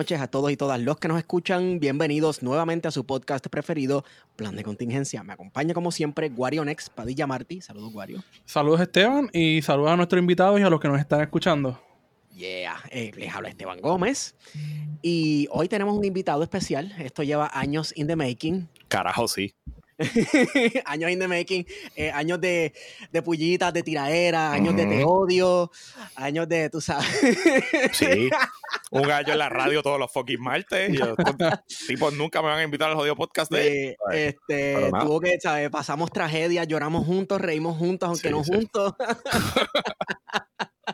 noches a todos y todas los que nos escuchan. Bienvenidos nuevamente a su podcast preferido, Plan de Contingencia. Me acompaña como siempre Guario Nex, Padilla Martí. Saludos, Guario. Saludos Esteban y saludos a nuestros invitados y a los que nos están escuchando. Yeah, eh, les habla Esteban Gómez. Y hoy tenemos un invitado especial. Esto lleva años in the making. Carajo, sí. años in the making, eh, años de, de pullitas, de tiraera, años de te odio, años de, tú sabes. Sí. Un gallo en la radio todos los fucking martes. Yo, tipos nunca me van a invitar al jodido podcast de Eh, este, tuvo que, ¿sabes? Pasamos tragedias, lloramos juntos, reímos juntos, aunque Sí, no sí. juntos.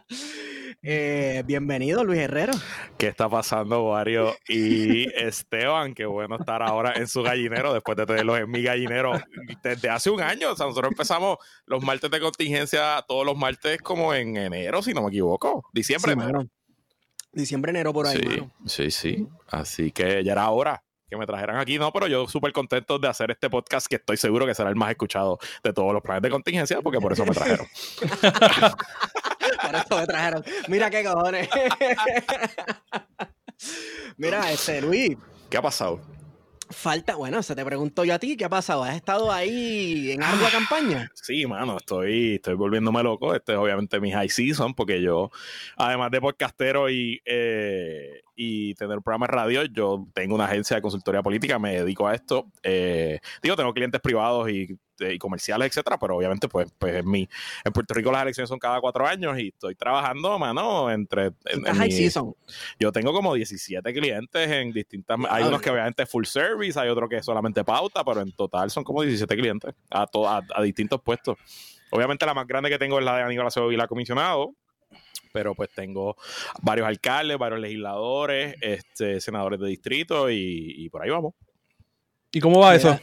Eh, bienvenido, Luis Herrero. ¿Qué está pasando, Wario? Y Esteban, qué bueno estar ahora en su gallinero después de tenerlos en mi gallinero desde hace un año. O sea, nosotros empezamos los martes de contingencia todos los martes como en enero, si no me equivoco. Diciembre, Sí, mano. Diciembre, enero por ahí, Sí, mano. sí, sí. Así que ya era hora que me trajeran aquí, no, pero yo súper contento de hacer este podcast que estoy seguro que será el más escuchado de todos los planes de contingencia, porque por eso me trajeron. Por eso me trajeron. Mira qué cojones. Mira, este, Luis, ¿Qué ha pasado? falta, bueno, se te pregunto yo a ti, ¿qué ha pasado? ¿Has estado ahí en ardua campaña? Sí, mano, estoy, estoy volviéndome loco. Este es obviamente mi high season, porque yo, además de podcastero y, eh, y tener un programa de radio, yo tengo una agencia de consultoría política, me dedico a esto. Eh, digo, tengo clientes privados y, y comerciales, etcétera, pero obviamente, pues, pues en, mi, en Puerto Rico las elecciones son cada cuatro años y estoy trabajando, mano, entre. en- high mi- season. yo tengo como 17 clientes en distintas. Hay unos que obviamente full service, hay otros que solamente pauta, pero en total son como 17 clientes a, to- a, a distintos puestos. Obviamente la más grande que tengo es la de Aníbal Acevedo Vila comisionado, pero pues tengo varios alcaldes, varios legisladores, este, senadores de distrito y, y por ahí vamos. ¿Y cómo va Mira, eso?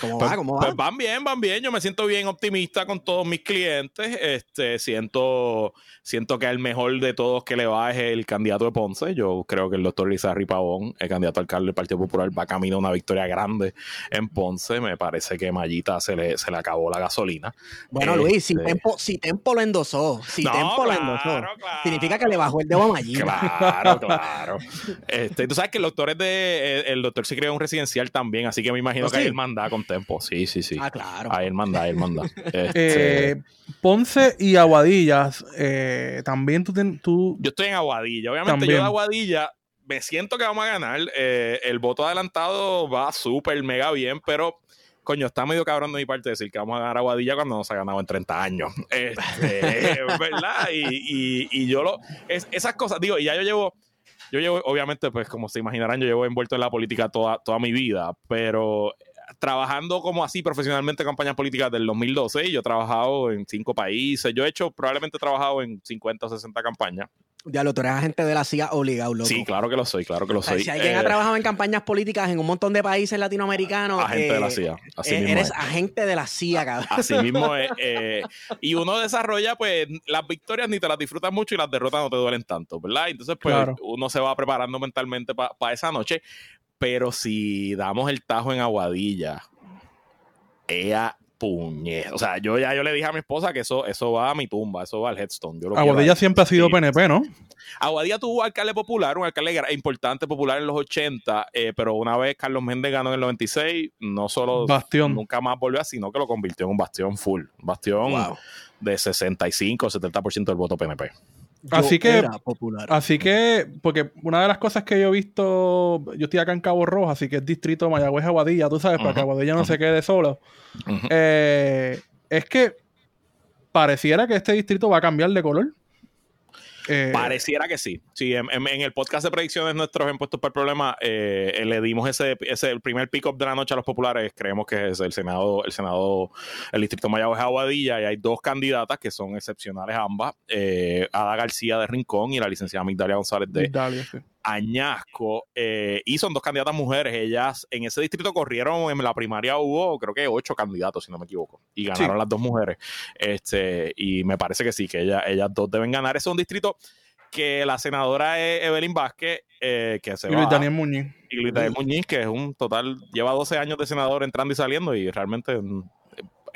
¿Cómo Pues, va? ¿Cómo va? pues van bien, van bien. Yo me siento bien optimista con todos mis clientes. Este, siento, siento que el mejor de todos que le va es el candidato de Ponce. Yo creo que el doctor Lizarri Pavón, el candidato alcalde del Partido Popular, va camino a una victoria grande en Ponce. Me parece que Mallita se le, se le acabó la gasolina. Bueno, Luis, si Este- Tempo, si Tempo lo endosó, si No, Tempo lo endosó, claro. significa que le bajó el dedo a Mayita. Claro, claro. Este, tú sabes que el doctor es de. El, el doctor se creó un residencial también, así que me imagino ¿Oh, que sí? ahí él manda con tempo. Sí, sí, sí. Ah, claro. Ahí él manda, ahí él manda. Este, Eh, Ponce y Aguadillas, eh, también tú, ten- tú Yo estoy en Aguadilla. Obviamente También. yo de Aguadilla me siento que vamos a ganar. Eh, el voto adelantado va súper mega bien, pero coño, está medio cabrón de mi parte decir que vamos a ganar Aguadilla cuando no se ha ganado en 30 años. Este, ¿Verdad? Y, y- y yo lo... es- esas cosas, digo, y ya yo llevo... Yo llevo, obviamente, pues como se imaginarán, yo llevo envuelto en la política toda, toda mi vida, pero trabajando como así profesionalmente en campañas políticas del 2012, y yo he trabajado en cinco países, yo he hecho, probablemente he trabajado en 50 o 60 campañas. Diablo, tú eres agente de la CIA obligado, loco. Sí, claro que lo soy, claro que lo soy. si alguien Eh, ha trabajado en campañas políticas en un montón de países latinoamericanos, agente de la eh, CIA. Así eh, mismo eres es. agente de la CIA, cabrón. Así mismo es. eh, y uno desarrolla, pues, las victorias ni te las disfrutas mucho y las derrotas no te duelen tanto, ¿verdad? Entonces, pues, Claro. uno se va preparando mentalmente para esa noche. Pero si damos el tajo en Aguadilla, ella puñet. O sea, yo ya yo le dije a mi esposa que eso, eso va a mi tumba, eso va al headstone. Yo lo quiero Aguadilla siempre ha sido Sí. PNP, ¿no? Aguadilla tuvo alcalde popular, un alcalde importante popular en los 80, eh, pero una vez Carlos Méndez ganó en el 96, no solo Bastión. nunca más volvió a, sino que lo convirtió en un bastión full, un bastión Wow. de 65 o 70% del voto PNP. Así que- era popular. Así que, porque una de las cosas que yo he visto, yo estoy acá en Cabo Rojo, así que es distrito Mayagüez Aguadilla, tú sabes, para que Aguadilla no se quede solo. Eh, es que pareciera que este distrito va a cambiar de color. Eh, Pareciera que sí. Sí, en, en- en el podcast de predicciones nuestros impuestos para el problema, eh, le dimos ese, ese el primer pick-up de la noche a los populares. Creemos que es el Senado, el Senado, el Distrito Mayagüez Aguadilla, y hay dos candidatas que son excepcionales ambas, eh, Ada García de Rincón y la licenciada Migdalia González de Dalia, sí. Añasco. eh, y son dos candidatas mujeres. Ellas en ese distrito corrieron, en la primaria hubo creo que ocho candidatos, si no me equivoco. Y ganaron Sí. las dos mujeres. Este, y me parece que sí, que ellas, ellas dos deben ganar. Ese es un distrito que la senadora es Evelyn Vázquez, eh, que se Y Luis va, Daniel Muñiz. y Luis Daniel Muñiz, que es un total, lleva 12 años de senador entrando y saliendo, y realmente, mm,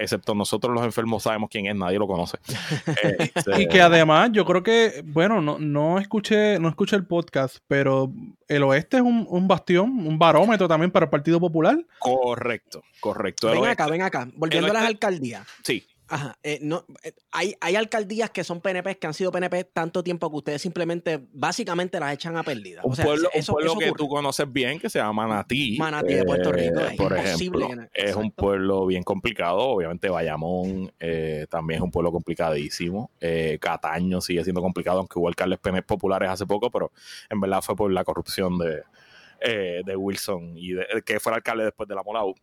excepto nosotros los enfermos, sabemos quién es, nadie lo conoce. Este, Y que además, yo creo que, bueno, no, no escuché, no escuché el podcast, pero el oeste es un, un bastión, un barómetro también para el Partido Popular. correcto, correcto. Ven oeste- acá, ven acá. Volviendo a las alcaldías. Sí, Ajá. eh, no, eh, hay, hay alcaldías que son PNP, que han sido PNP tanto tiempo que ustedes simplemente, básicamente las echan a perdida. un O sea, pueblo, un eso, pueblo eso que tú conoces bien, que se llama Manatí. Manatí de Puerto Rico, es Eh, por imposible ejemplo, es un pueblo bien complicado. Obviamente, Bayamón eh, también es un pueblo complicadísimo. Eh, Cataño sigue siendo complicado, aunque hubo alcaldes PNP populares hace poco, pero en verdad fue por la corrupción de, de Wilson y de, que fue el alcalde después de la Molau.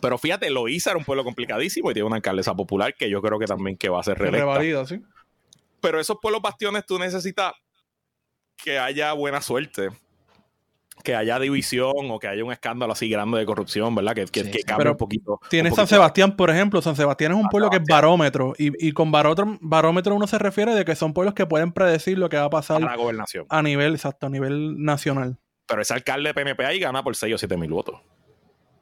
Pero fíjate, Loíza era un pueblo complicadísimo y tiene una alcaldesa popular que yo creo que también que va a ser reelecta Revalida, ¿sí? pero esos pueblos bastiones tú necesitas que haya buena suerte. Que haya división o que haya un escándalo así grande de corrupción, ¿verdad? Que, que, Sí, que sí. cambie un poquito. Tiene San. Sebastián, por ejemplo. San Sebastián es un San pueblo que es barómetro. Y, y con barómetro, barómetro uno se refiere de que son pueblos que pueden predecir lo que va a a pasar la gobernación. a nivel, exacto, a nivel nacional. Pero ese alcalde de PNP ahí gana por 6 o 7 mil votos.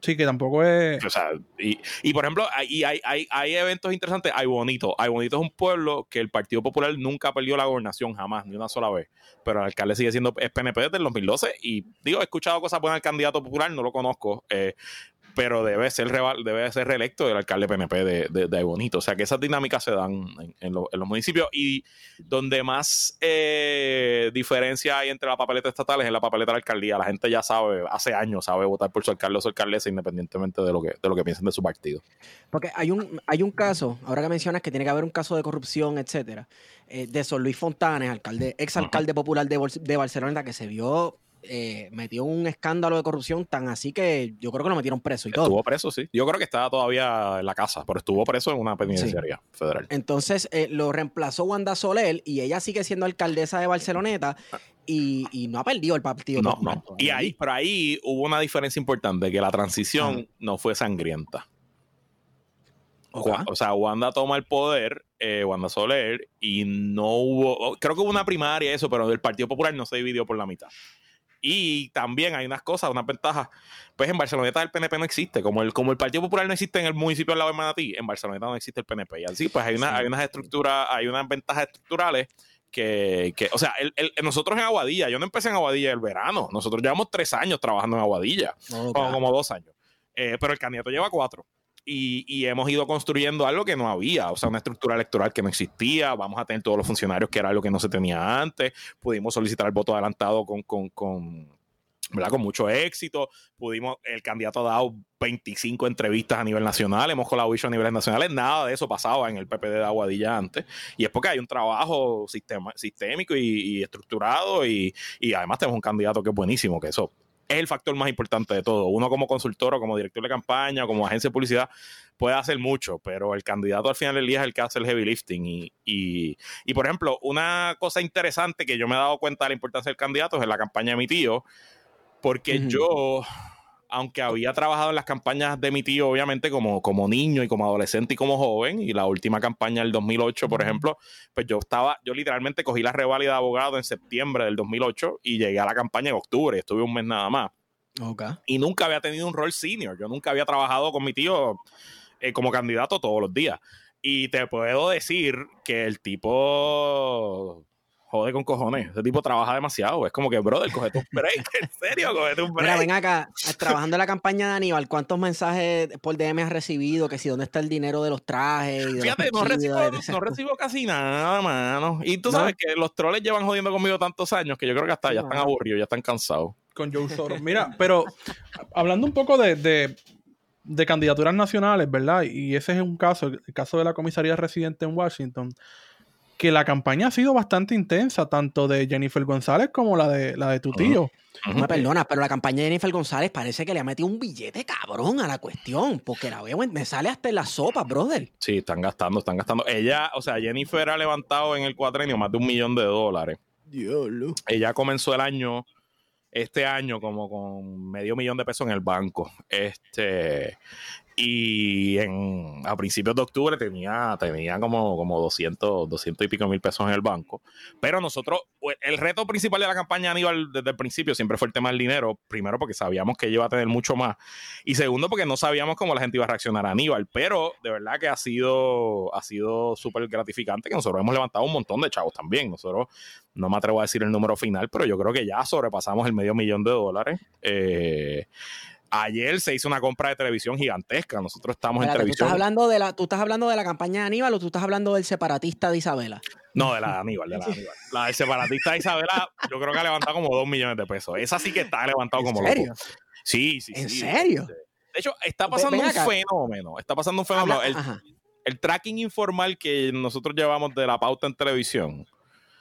Sí, que tampoco es. O sea, y, y por ejemplo, hay, hay, hay, hay eventos interesantes. Hay Bonito. Hay Bonito es un pueblo que el Partido Popular nunca perdió la gobernación, jamás, ni una sola vez. Pero el alcalde sigue siendo es PNP desde el 2012. Y digo, he escuchado cosas buenas del candidato popular, no lo conozco. eh, pero debe ser, debe ser reelecto el alcalde PNP de, de, de Bonito. O sea que esas dinámicas se dan en, en lo- en los municipios. Y donde más eh, diferencia hay entre la papeleta estatal es en la papeleta de la alcaldía. La gente ya sabe, hace años sabe votar por su alcalde o su alcaldesa independientemente de lo que, de lo que piensen de su partido. Porque hay un, hay un caso, ahora que mencionas que tiene que haber un caso de corrupción, etcétera, eh, de Sol Luis Fontanes, alcalde, ex alcalde popular de, de Barcelona, que se vio eh, metió un escándalo de corrupción tan así que yo creo que lo metieron preso y todo. Estuvo preso, sí. Yo creo que estaba todavía en la casa, pero estuvo preso en una penitenciaría federal. Entonces eh, lo reemplazó Wanda Soler y ella sigue siendo alcaldesa de Barceloneta y, y no ha perdido el partido. No, no. Y ahí, pero ahí hubo una diferencia importante, que la transición no fue sangrienta. O sea, Wanda toma el poder, eh, Wanda Soler, y no hubo, creo que hubo una primaria eso, pero el Partido Popular no se dividió por la mitad. Y también hay unas cosas, unas ventajas. Pues en Barceloneta el PNP no existe. Como el, como el Partido Popular no existe en el municipio de Manatí, en Barceloneta no existe el PNP. Y así, pues hay, una, Sí. hay unas estructuras, hay unas ventajas estructurales que, que o sea, el- el- nosotros en Aguadilla, yo no empecé en Aguadilla el verano. Nosotros llevamos tres años trabajando en Aguadilla como dos años. Eh, pero el candidato lleva cuatro. Y, y hemos ido construyendo algo que no había, o sea, una estructura electoral que no existía. Vamos a tener todos los funcionarios, que era algo que no se tenía antes. Pudimos solicitar el voto adelantado con, con, con, ¿verdad? con mucho éxito. Pudimos, el candidato ha dado 25 entrevistas a nivel nacional, hemos colaborado a niveles nacionales. Nada de eso pasaba en el PPD de Aguadilla antes. Y es porque hay un trabajo sistema, sistémico y, y estructurado. Y, y además tenemos un candidato que es buenísimo, que eso es el factor más importante de todo. Uno como consultor o como director de campaña o como agencia de publicidad puede hacer mucho, pero el candidato al final del día es el que hace el heavy lifting. Y, y, y, por ejemplo, una cosa interesante que yo me he dado cuenta de la importancia del candidato es en la campaña de mi tío, porque yo, aunque había trabajado en las campañas de mi tío, obviamente como, como niño y como adolescente y como joven, y la última campaña del 2008, por ejemplo, pues yo estaba, yo literalmente cogí la reválida de abogado en septiembre del 2008 y llegué a la campaña en octubre, estuve un mes nada más Ok. y nunca había tenido un rol senior. Yo nunca había trabajado con mi tío eh, como candidato todos los días. Y te puedo decir que el tipo jode con cojones. Ese tipo trabaja demasiado. Es como que, brother, cogete un break. En serio, cogete un Mira, break. ven acá, trabajando en la campaña de Aníbal, ¿cuántos mensajes por DM has recibido? Que si dónde está el dinero de los trajes y de Fíjate, los no recibo, de- no recibo casi nada, mano. Y tú ¿No? sabes que los troles llevan jodiendo conmigo tantos años que yo creo que hasta ya están aburridos, ya están cansados. con Joe Soros. Mira, pero hablando un poco de, de- de candidaturas nacionales, ¿verdad? Y ese es un caso, el caso de la comisaría residente en Washington. Que la campaña ha sido bastante intensa, tanto de Jennifer González como la de, la de tu tío. Me perdona, pero la campaña de Jennifer González parece que le ha metido un billete cabrón a la cuestión, porque la veo, me sale hasta en la sopa, brother. Sí, están gastando, están gastando. Ella, o sea, Jennifer ha levantado en el cuatrenio más de un millón de dólares. Dios, Ella comenzó el año, este año, como con medio millón de pesos en el banco. Este, y en, a principios de octubre tenía, tenía como, como 200, 200 y pico mil pesos en el banco. Pero nosotros, pues, el reto principal de la campaña Aníbal desde el principio siempre fue el tema del dinero. Primero porque sabíamos que iba a tener mucho más. Y segundo porque no sabíamos cómo la gente iba a reaccionar a Aníbal. Pero de verdad que ha sido, ha sido súper gratificante que nosotros hemos levantado un montón de chavos también. Nosotros, no me atrevo a decir el número final, pero yo creo que ya sobrepasamos el medio millón de dólares. Eh, Ayer se hizo una compra de televisión gigantesca. Nosotros estamos Espérate, en ¿tú televisión. estás, hablando de la, ¿Tú estás hablando de la campaña de Aníbal o tú estás hablando del separatista de Isabela? No, de la de Aníbal, de la de Aníbal. La del separatista de Isabela, yo creo que ha levantado como dos millones de pesos. Esa sí que está levantado ¿En como serio? loco. Sí, sí, ¿En sí. serio? De hecho, está pasando un fenómeno. Está pasando un fenómeno. Habla- El, ajá, el tracking informal que nosotros llevamos de la pauta en televisión.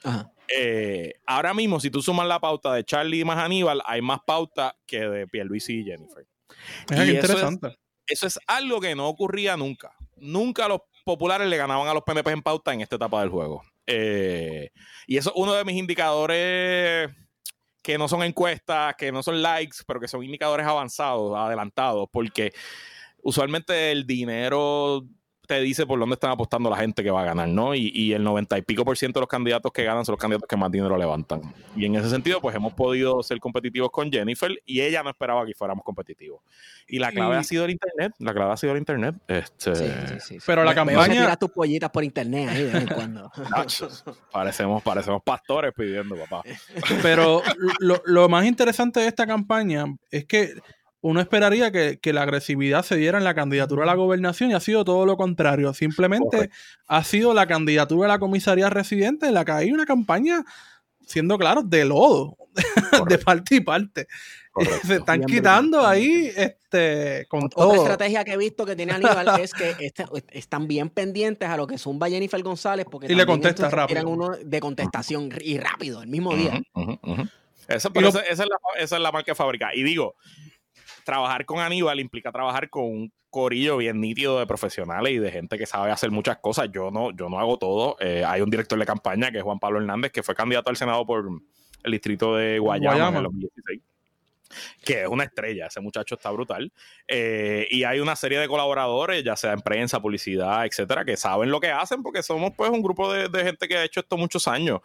Ajá. eh, ahora mismo, si tú sumas la pauta de Charlie más Aníbal, hay más pauta que de Pierluisi y Jennifer. Y. Eso es algo que no ocurría nunca. Nunca los populares le ganaban a los PNP en pauta en esta etapa del juego. Eh, y eso es uno de mis indicadores que no son encuestas, que no son likes, pero que son indicadores avanzados, adelantados, porque usualmente el dinero te dice por dónde están apostando la gente que va a ganar, ¿no? Y, y el 90 y pico por ciento de los candidatos que ganan son los candidatos que más dinero levantan. Y en ese sentido, pues hemos podido ser competitivos con Jennifer y ella no esperaba que fuéramos competitivos. Y la clave Y- ha sido el Internet. La clave ha sido el Internet. Este, Sí, sí, sí, sí. Pero la que campaña- tiras tus pollitas por internet ahí de vez en cuando. Nachos, parecemos, parecemos pastores pidiendo, papá. Pero lo, lo más interesante de esta campaña es que uno esperaría que, que la agresividad se diera en la candidatura a la gobernación y ha sido todo lo contrario. Simplemente Correcto. ha sido la candidatura a la comisaría residente en la que hay una campaña, siendo claro, de lodo, de parte y parte. Correcto. Se están Bien quitando brutal. ahí este, con Otra todo. estrategia que he visto que tiene Aníbal es que este- están bien pendientes a lo que zumba Jennifer González porque Y le contesta rápido. tiran uno de contestación y rápido, el mismo día. Esa, Y pero lo- esa, esa es la, esa es la marca de fábrica. Y digo, trabajar con Aníbal implica trabajar con un corillo bien nítido de profesionales y de gente que sabe hacer muchas cosas. Yo no, yo no hago todo. Eh, hay un director de campaña que es Juan Pablo Hernández, que fue candidato al Senado por el distrito de Guayama, Guayama. en el 2016. Que es una estrella, ese muchacho está brutal. Eh, y hay una serie de colaboradores, ya sea en prensa, publicidad, etcétera, que saben lo que hacen porque somos pues un grupo de, de gente que ha hecho esto muchos años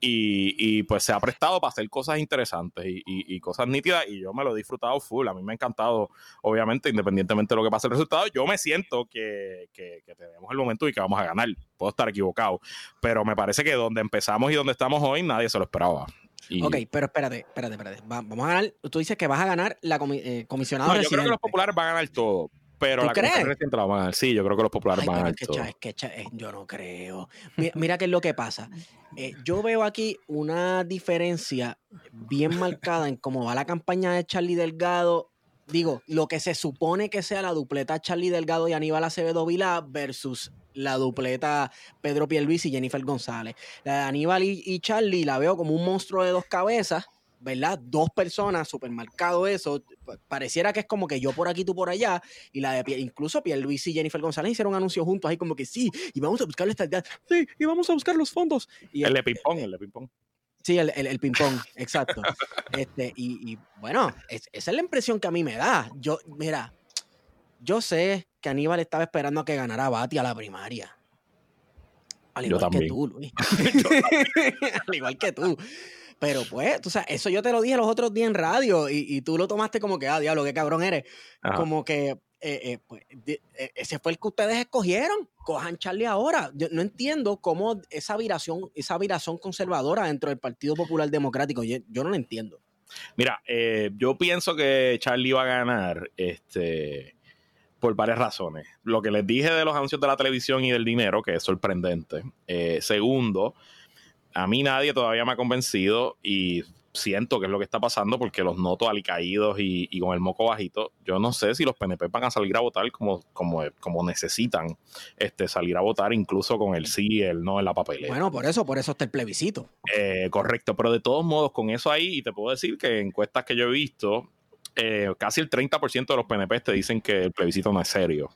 y, y, pues se ha prestado para hacer cosas interesantes y, y- y cosas nítidas y yo me lo he disfrutado full. A mí me ha encantado, obviamente, independientemente de lo que pase el resultado, yo me siento que, que- que tenemos el momento y que vamos a ganar. Puedo estar equivocado, pero me parece que donde empezamos y donde estamos hoy nadie se lo esperaba. Ok, pero espérate, espérate, espérate. Va- vamos a ganar. Tú dices que vas a ganar la comi- eh, comisionada No, yo creo que los populares van a ganar todo. Pero ¿Tú la crees? comisión reciente la van a ganar. Sí, yo creo que los populares Ay, van a es que, que eh, yo no creo. Mira, mira qué es lo que pasa. Eh, yo veo aquí una diferencia bien marcada en cómo va la campaña de Charlie Delgado. Digo, lo que se supone que sea la dupleta Charlie Delgado y Aníbal Acevedo Vilá versus la dupleta Pedro Pierluisi y Jennifer González. La de Aníbal y, y Charlie la veo como un monstruo de dos cabezas, ¿verdad? Dos personas, supermercado eso. Pa- Pareciera que es como que yo por aquí, tú por allá. Y la de incluso Pierluisi y Jennifer González hicieron un anuncio juntos ahí como que sí, y vamos a buscar la estabilidad. Sí, y vamos a buscar los fondos. Y El de ping-pong, el de ping-pong. Sí, el, el, el ping-pong, exacto. Este, y, y, bueno, es- esa es la impresión que a mí me da. Yo, mira, yo sé que Aníbal estaba esperando a que ganara Bati a la primaria. Al Yo igual que también. tú, Luis. Al igual que tú. Pero pues, tú sabes, eso yo te lo dije los otros días en radio y, y tú lo tomaste como que, ah, diablo, qué cabrón eres. Ajá. Como que eh, eh, pues, de- eh, ese fue el que ustedes escogieron. Cojan Charlie ahora. Yo no entiendo cómo esa viración, esa viración conservadora dentro del Partido Popular Democrático. Yo, yo no lo entiendo. Mira, eh, yo pienso que Charlie va a ganar este, por varias razones. Lo que les dije de los anuncios de la televisión y del dinero, que es sorprendente. Segundo, a mí nadie todavía me ha convencido y siento que es lo que está pasando porque los noto alicaídos y, y con el moco bajito. Yo no sé si los PNP van a salir a votar como, como, como necesitan este, salir a votar, incluso con el sí y el no en la papelera. Bueno, por eso, por eso está el plebiscito. Eh, correcto, pero de todos modos, con eso ahí, y te puedo decir que encuestas que yo he visto, eh, casi el 30% de los PNP te dicen que el plebiscito no es serio.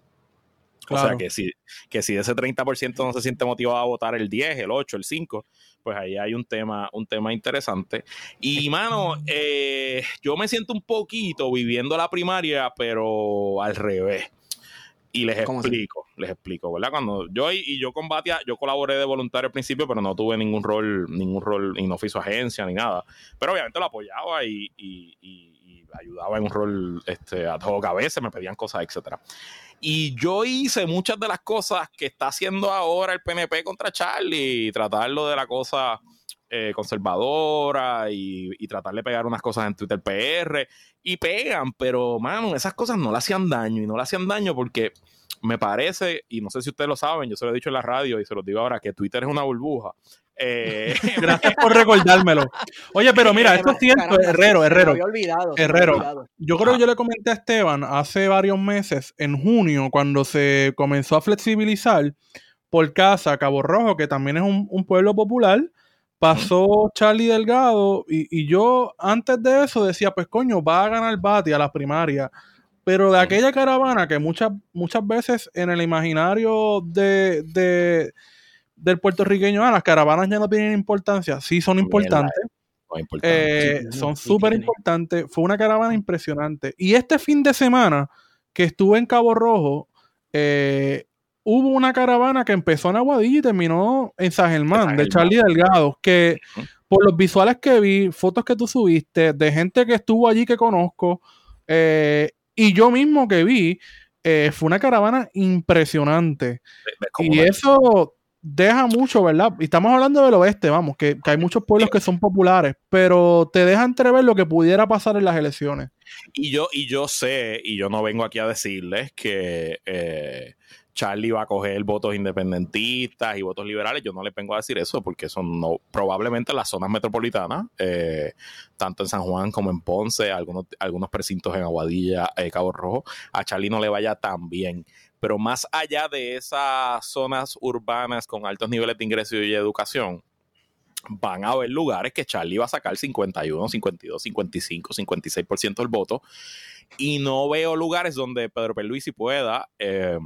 O sea, que si, que si ese 30% no se siente motivado a votar el 10, el 8, el 5, pues ahí hay un tema, un tema interesante. Y, mano, eh, yo me siento un poquito viviendo la primaria, pero al revés. Y les explico, les explico, ¿verdad? Cuando yo y, yo combatía, yo colaboré de voluntario al principio, pero no tuve ningún rol, ningún rol, y no fui su agencia ni nada. Pero obviamente lo apoyaba y, y ayudaba en un rol este, ad hoc a me pedían cosas, etcétera. Y yo hice muchas de las cosas que está haciendo ahora el PNP contra Charlie, tratarlo de la cosa eh, conservadora y, y, tratar de pegar unas cosas en Twitter PR. Y pegan, pero, mano, esas cosas no le hacían daño. Y no le hacían daño porque me parece, y no sé si ustedes lo saben, yo se lo he dicho en la radio y se lo digo ahora, que Twitter es una burbuja. Eh, Gracias por recordármelo. Oye, pero mira, esto es cierto, Herrero, Herrero. Herrero. Yo creo que yo le comenté a Esteban hace varios meses, en junio, cuando se comenzó a flexibilizar por casa Cabo Rojo, que también es un, pueblo popular, pasó Charlie Delgado y, y, yo antes de eso decía, pues coño, va a ganar Bati a la primaria. Pero de aquella caravana que muchas, muchas veces en el imaginario de, de del puertorriqueño, ah, las caravanas ya no tienen importancia. Sí, son importantes. Eh, son súper importantes. Fue una caravana impresionante. Y este fin de semana que estuve en Cabo Rojo, eh, hubo una caravana que empezó en Aguadilla y terminó en San Germán, de Charlie Delgado, que por los visuales que vi, fotos que tú subiste, de gente que estuvo allí que conozco, eh, y yo mismo que vi, fue una caravana impresionante. Y eso deja mucho, ¿verdad? Y estamos hablando del oeste, vamos, que, hay muchos pueblos que son populares, pero te deja entrever lo que pudiera pasar en las elecciones. Y yo, y yo sé, y yo no vengo aquí a decirles que eh, Charlie va a coger votos independentistas y votos liberales. Yo no les vengo a decir eso porque son no, probablemente las zonas metropolitanas, eh, tanto en San Juan como en Ponce, algunos, algunos precintos en Aguadilla, eh, Cabo Rojo, a Charlie no le vaya tan bien pero más allá de esas zonas urbanas con altos niveles de ingreso y educación, van a haber lugares que Charlie va a sacar 51, 52, 55, 56% del voto. Y no veo lugares donde Pedro Perluisi pueda eh,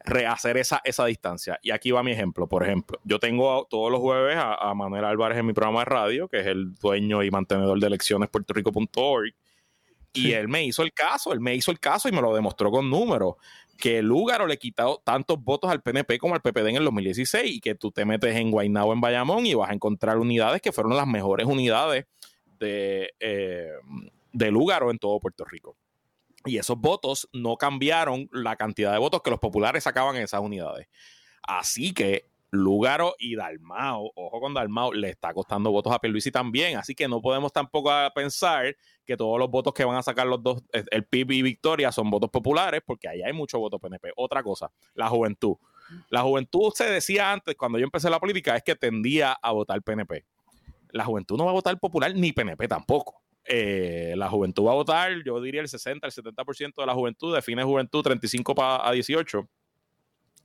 rehacer esa, esa distancia. Y aquí va mi ejemplo. Por ejemplo, yo tengo todos los jueves a, Manuel Álvarez en mi programa de radio, que es el dueño y mantenedor de elecciones puertorrico.org. Y él me hizo el caso, él me hizo el caso y me lo demostró con números que Lúgaro le quitado tantos votos al PNP como al PPD en el 2016 y que tú te metes en Guaynabo, en Bayamón y vas a encontrar unidades que fueron las mejores unidades de, eh, de en todo Puerto Rico. Y esos votos no cambiaron la cantidad de votos que los populares sacaban en esas unidades. Así que Lugaro y Dalmao, ojo con Dalmao, le está costando votos a Pierluisi también, así que no podemos tampoco pensar que todos los votos que van a sacar los dos, eh, el PIB y Victoria, son votos populares, porque ahí hay mucho voto PNP. Otra cosa, la juventud. La juventud se decía antes, cuando yo empecé la política, es que tendía a votar PNP. La juventud no va a votar popular ni PNP tampoco. Eh, la juventud va a votar, yo diría el 60, el 70% de la juventud, define juventud 35 a 18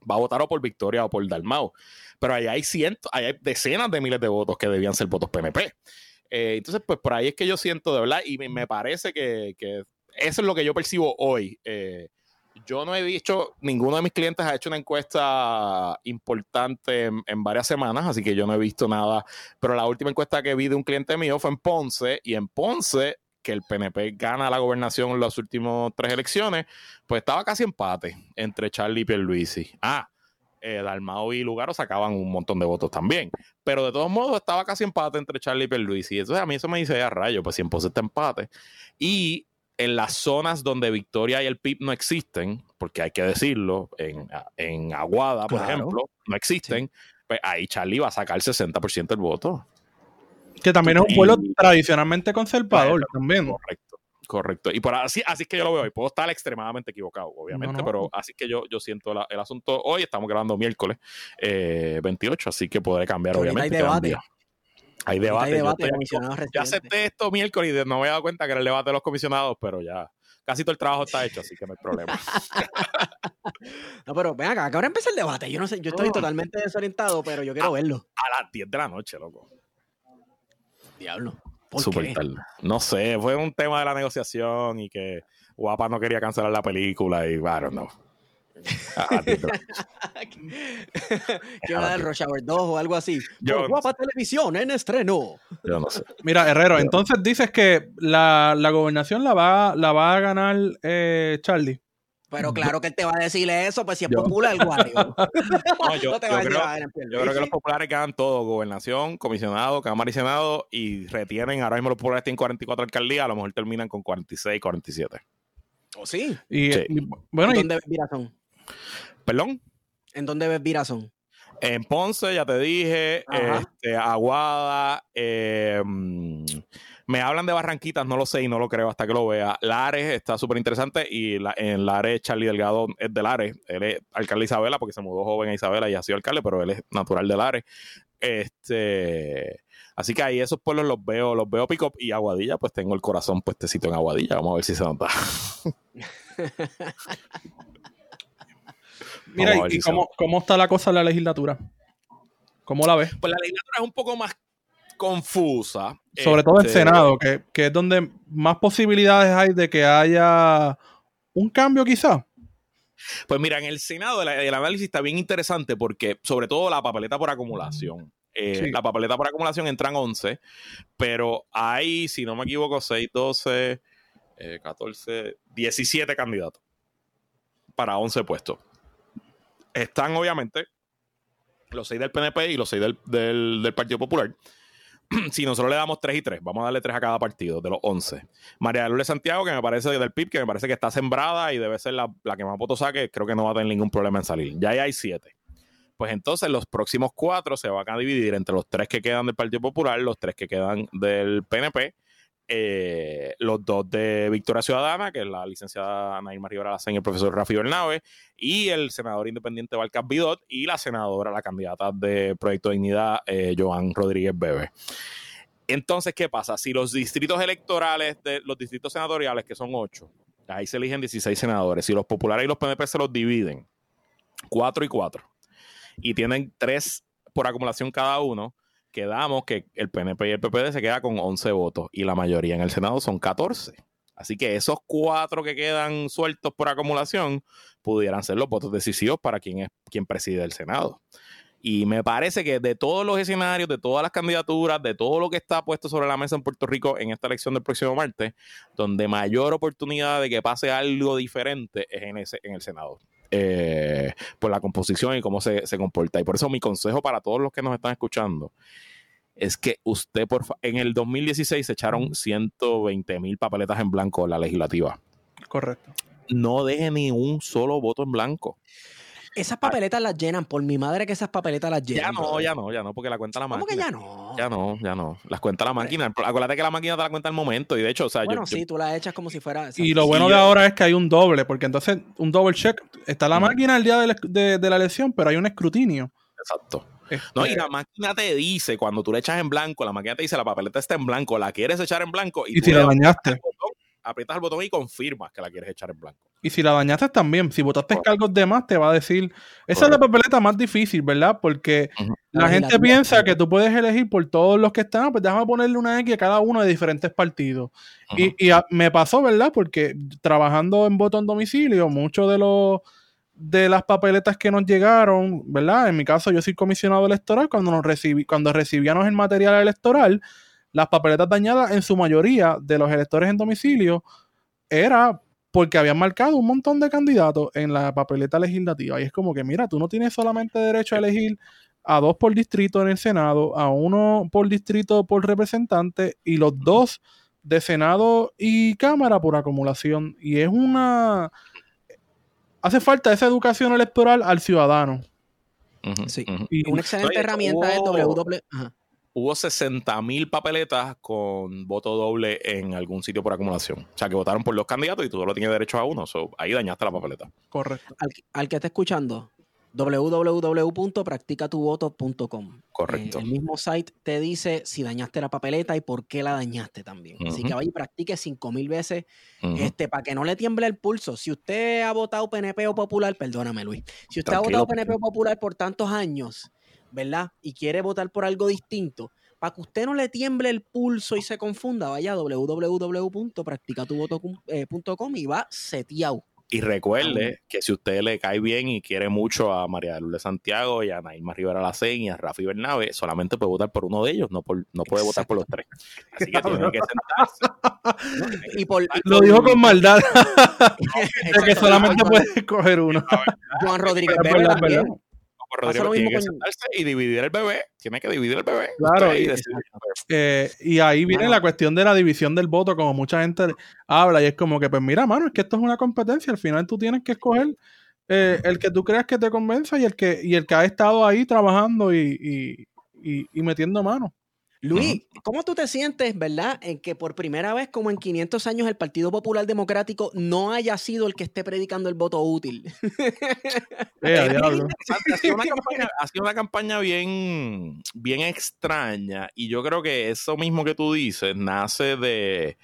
va a votar o por Victoria o por Dalmau. Pero ahí hay cientos, hay decenas de miles de votos que debían ser votos PNP. Eh, entonces, pues por ahí es que yo siento de verdad, y me, parece que, eso es lo que yo percibo hoy. Eh, yo no he dicho, ninguno de mis clientes ha hecho una encuesta importante en, varias semanas, así que yo no he visto nada. Pero la última encuesta que vi de un cliente mío fue en Ponce, y en Ponce que el PNP gana la gobernación en las últimas tres elecciones, pues estaba casi empate entre Charlie y Pierluisi. Ah, eh, Dalmao y Lugaro sacaban un montón de votos también. Pero de todos modos estaba casi empate entre Charlie y Pierluisi. Entonces a mí eso me dice a rayo, pues si en está empate. Y en las zonas donde Victoria y el PIB no existen, porque hay que decirlo, en, Aguada, por ejemplo, no existen, pues ahí Charlie va a sacar el 60% del voto. Que también es un pueblo tradicionalmente conservador también. Correcto. Correcto. Y por así, así es que yo lo veo. Y puedo estar extremadamente equivocado, obviamente, pero así que yo, yo siento el asunto. Hoy estamos grabando miércoles 28, eh, así que podré cambiar, obviamente. Hay debate. Hay debate. ya acepté esto miércoles y no me había dado cuenta que era el debate de los comisionados, pero ya casi todo el trabajo está hecho, así que no hay problema. no, pero ven acá, que ahora empieza el debate. Yo no sé, yo estoy totalmente desorientado, pero yo quiero verlo. A las 10 de la noche, loco. Diablo. Súper tarde. No sé, fue un tema de la negociación y que Guapa no quería cancelar la película y, bueno, no. ¿Qué va a dar Rush Hour 2 o algo así? Yo, Guapa Televisión en estreno. Yo no sé. Mira, Herrero, entonces dices que la, la gobernación la va, la va a ganar eh, Charlie. Pero claro que él te va a decirle eso, pues si es popular el guario. No, yo, creo, yo creo que los populares ganan todo, gobernación, comisionado, cámara y senado, y retienen, ahora mismo los populares tienen 44 alcaldías, a lo mejor terminan con 46, 47. ¿Oh, sí? Y, sí. bueno, ¿Dónde ves Virazón? ¿Perdón? ¿En dónde ves Virazón? En Ponce, ya te dije, este, Aguada, eh, me hablan de Barranquitas, no lo sé y no lo creo hasta que lo vea. Lares está súper interesante y en Lares Charlie Delgado es de Lares. Él es alcalde Isabela porque se mudó joven a Isabela y ha sido alcalde, pero él es natural de Lares. Este, así que ahí esos pueblos los veo, los veo pick up y Aguadilla, pues tengo el corazón puestecito en Aguadilla. Vamos a ver si se nota. Mira, ¿y cómo, cómo está la cosa en la legislatura? ¿Cómo la ves? Pues la legislatura es un poco más confusa. Sobre todo el este, Senado, que, es donde más posibilidades hay de que haya un cambio quizá. Pues mira, en el Senado el, análisis está bien interesante porque sobre todo la papeleta por acumulación. Eh, la papeleta por acumulación entran 11, pero hay, si no me equivoco, 6, 12, 14, 17 candidatos para 11 puestos. Están obviamente los 6 del PNP y los 6 del, del Partido Popular. si nosotros le damos 3 y 3, vamos a darle 3 a cada partido de los 11. María Lourdes Santiago, que me parece del PIB, que me parece que está sembrada y debe ser la, que más votos saque, creo que no va a tener ningún problema en salir. Ya hay 7. Pues entonces los próximos 4 se van a dividir entre los 3 que quedan del Partido Popular, los 3 que quedan del PNP eh, los dos de Victoria Ciudadana, que es la licenciada Naima Rivera y el profesor Rafi Bernabe, y el senador independiente Valcas Bidot, y la senadora, la candidata de Proyecto de Dignidad, eh, Joan Rodríguez Bebe. Entonces, ¿qué pasa? Si los distritos electorales, de los distritos senatoriales, que son ocho, ahí se eligen 16 senadores, si los populares y los PNP se los dividen, cuatro y cuatro, y tienen tres por acumulación cada uno, quedamos que el PNP y el PPD se queda con 11 votos y la mayoría en el Senado son 14. Así que esos cuatro que quedan sueltos por acumulación pudieran ser los votos decisivos para quien es quien preside el Senado. Y me parece que de todos los escenarios, de todas las candidaturas, de todo lo que está puesto sobre la mesa en Puerto Rico en esta elección del próximo martes, donde mayor oportunidad de que pase algo diferente es en, ese, en el Senado. Eh, por la composición y cómo se, se, comporta. Y por eso mi consejo para todos los que nos están escuchando es que usted, por en el 2016 se echaron 120 mil papeletas en blanco en la legislativa. Correcto. No deje ni un solo voto en blanco. Esas papeletas las llenan, por mi madre que esas papeletas las llenan. Ya no, ya no, ya no, porque la cuenta la máquina. ¿Cómo que ya no? Ya no, ya no. Las cuenta la máquina. Acuérdate que la máquina te la cuenta al momento. Y de hecho, o sea, bueno, sí, tú la echas como si fuera. Y lo bueno de ahora es que hay un doble, porque entonces un double check. Está la máquina el día de, de, la elección, pero hay un escrutinio. Exacto. No, y este la máquina te dice, cuando tú le echas en blanco, la máquina te dice la papeleta está en blanco, la quieres echar en blanco. Y, si la dañaste aprietas el botón y confirmas que la quieres echar en blanco. Y si la dañaste también, si votaste cargos de más, te va a decir. Esa es la papeleta más difícil, ¿verdad? Porque la gente piensa que tú puedes elegir por todos los que están, pues déjame ponerle una X a cada uno de diferentes partidos. Y, me pasó, ¿verdad? Porque trabajando en voto en domicilio, muchos de los de las papeletas que nos llegaron, ¿verdad? En mi caso, yo soy comisionado electoral, cuando nos recibí, cuando recibíamos el material electoral, las papeletas dañadas en su mayoría de los electores en domicilio era porque habían marcado un montón de candidatos en la papeleta legislativa. Y es como que, mira, tú no tienes solamente derecho a elegir a dos por distrito en el Senado, a uno por distrito por representante y los dos de Senado y Cámara por acumulación. Y es una... Hace falta esa educación electoral al ciudadano. sí. y una excelente herramienta es WW. Hubo 60 mil papeletas con voto doble en algún sitio por acumulación. O sea, que votaron por dos candidatos y tú solo tienes derecho a uno. ahí dañaste la papeleta. Correcto. Al, que esté escuchando, www.practicatuvoto.com. Correcto. Eh, el mismo site te dice si dañaste la papeleta y por qué la dañaste también. Así que vaya y practique cinco mil veces este, para que no le tiemble el pulso. Si usted ha votado PNP o Popular, perdóname Luis, si usted ha votado PNP o Popular por tantos años, ¿verdad? Y quiere votar por algo distinto, para que usted no le tiemble el pulso y se confunda, vaya a www.practicatuvoto.com y va seteado. Y recuerde que si usted le cae bien y quiere mucho a María de Lourdes Santiago y a Naima Rivera Lacén y a Rafi Bernabe, solamente puede votar por uno de ellos, no, por, no puede votar por los tres. Así que tiene que sentarse. Lo dijo con maldad. de que solamente puede escoger uno. Juan Rodríguez Rodrigo tiene que sentarse y dividir el bebé. Tiene que dividir el bebé. Claro. Y, eh, y ahí viene la cuestión de la división del voto, como mucha gente habla, y es como que, pues mira, mano, es que esto es una competencia. Al final tú tienes que escoger eh, el que tú creas que te convenza y el que, y el que ha estado ahí trabajando y, y, y metiendo mano. Luis, ¿cómo tú te sientes, verdad, en que por primera vez, como en 500 años, el Partido Popular Democrático no haya sido el que esté predicando el voto útil? Ha, sido una campaña, ha, sido una campaña, bien, bien extraña y yo creo que eso mismo que tú dices nace de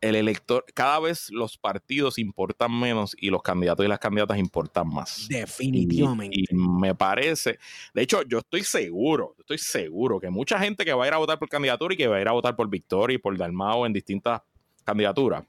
el elector, cada vez los partidos importan menos y los candidatos y las candidatas importan más. Definitivamente. Y, me parece, de hecho, yo estoy seguro, estoy seguro que mucha gente que va a ir a votar por candidatura y que va a ir a votar por Victoria y por Dalmao en distintas candidaturas,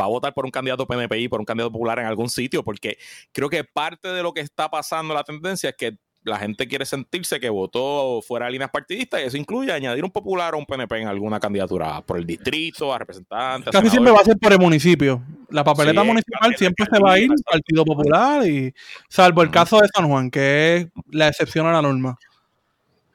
va a votar por un candidato PNPI, por un candidato popular en algún sitio, porque creo que parte de lo que está pasando, la tendencia es que la gente quiere sentirse que votó fuera de líneas partidistas y eso incluye añadir un popular o un PNP en alguna candidatura por el distrito, a representantes. Casi siempre va a ser por el municipio. La papeleta municipal siempre se va a ir al Partido Popular y salvo el caso de San Juan, que es la excepción a la norma.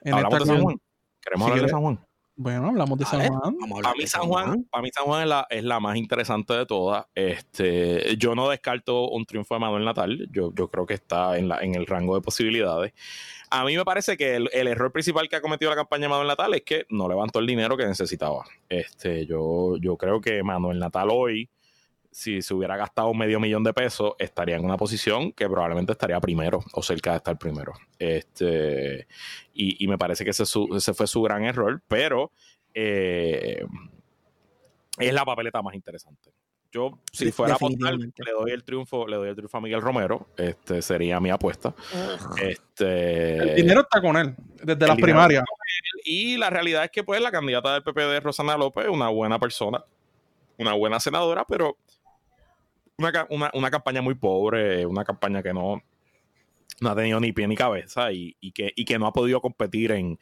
¿Hablamos de San Juan? ¿Queremos hablar de San Juan? Bueno, hablamos de San Juan. Para mí San Juan, para mí San Juan es la, es la, más interesante de todas. Este, yo no descarto un triunfo de Manuel Natal. Yo, yo creo que está en, la, en el rango de posibilidades. A mí me parece que el, error principal que ha cometido la campaña de Manuel Natal es que no levantó el dinero que necesitaba. Este, yo, yo creo que Manuel Natal hoy, si se hubiera gastado medio millón de pesos, estaría en una posición que probablemente estaría primero o cerca de estar primero. Este, y, me parece que ese, fue su gran error, pero eh, es la papeleta más interesante. Yo, si fuera a apostar, le doy el triunfo, le doy el triunfo a Miguel Romero. Este sería mi apuesta. Este, el dinero está con él, desde las primarias. Y la realidad es que, pues, la candidata del PPD, Rosana López, una buena persona, una buena senadora, pero una, campaña muy pobre, una campaña que no, no ha tenido ni pie ni cabeza y, que, que no ha podido competir en,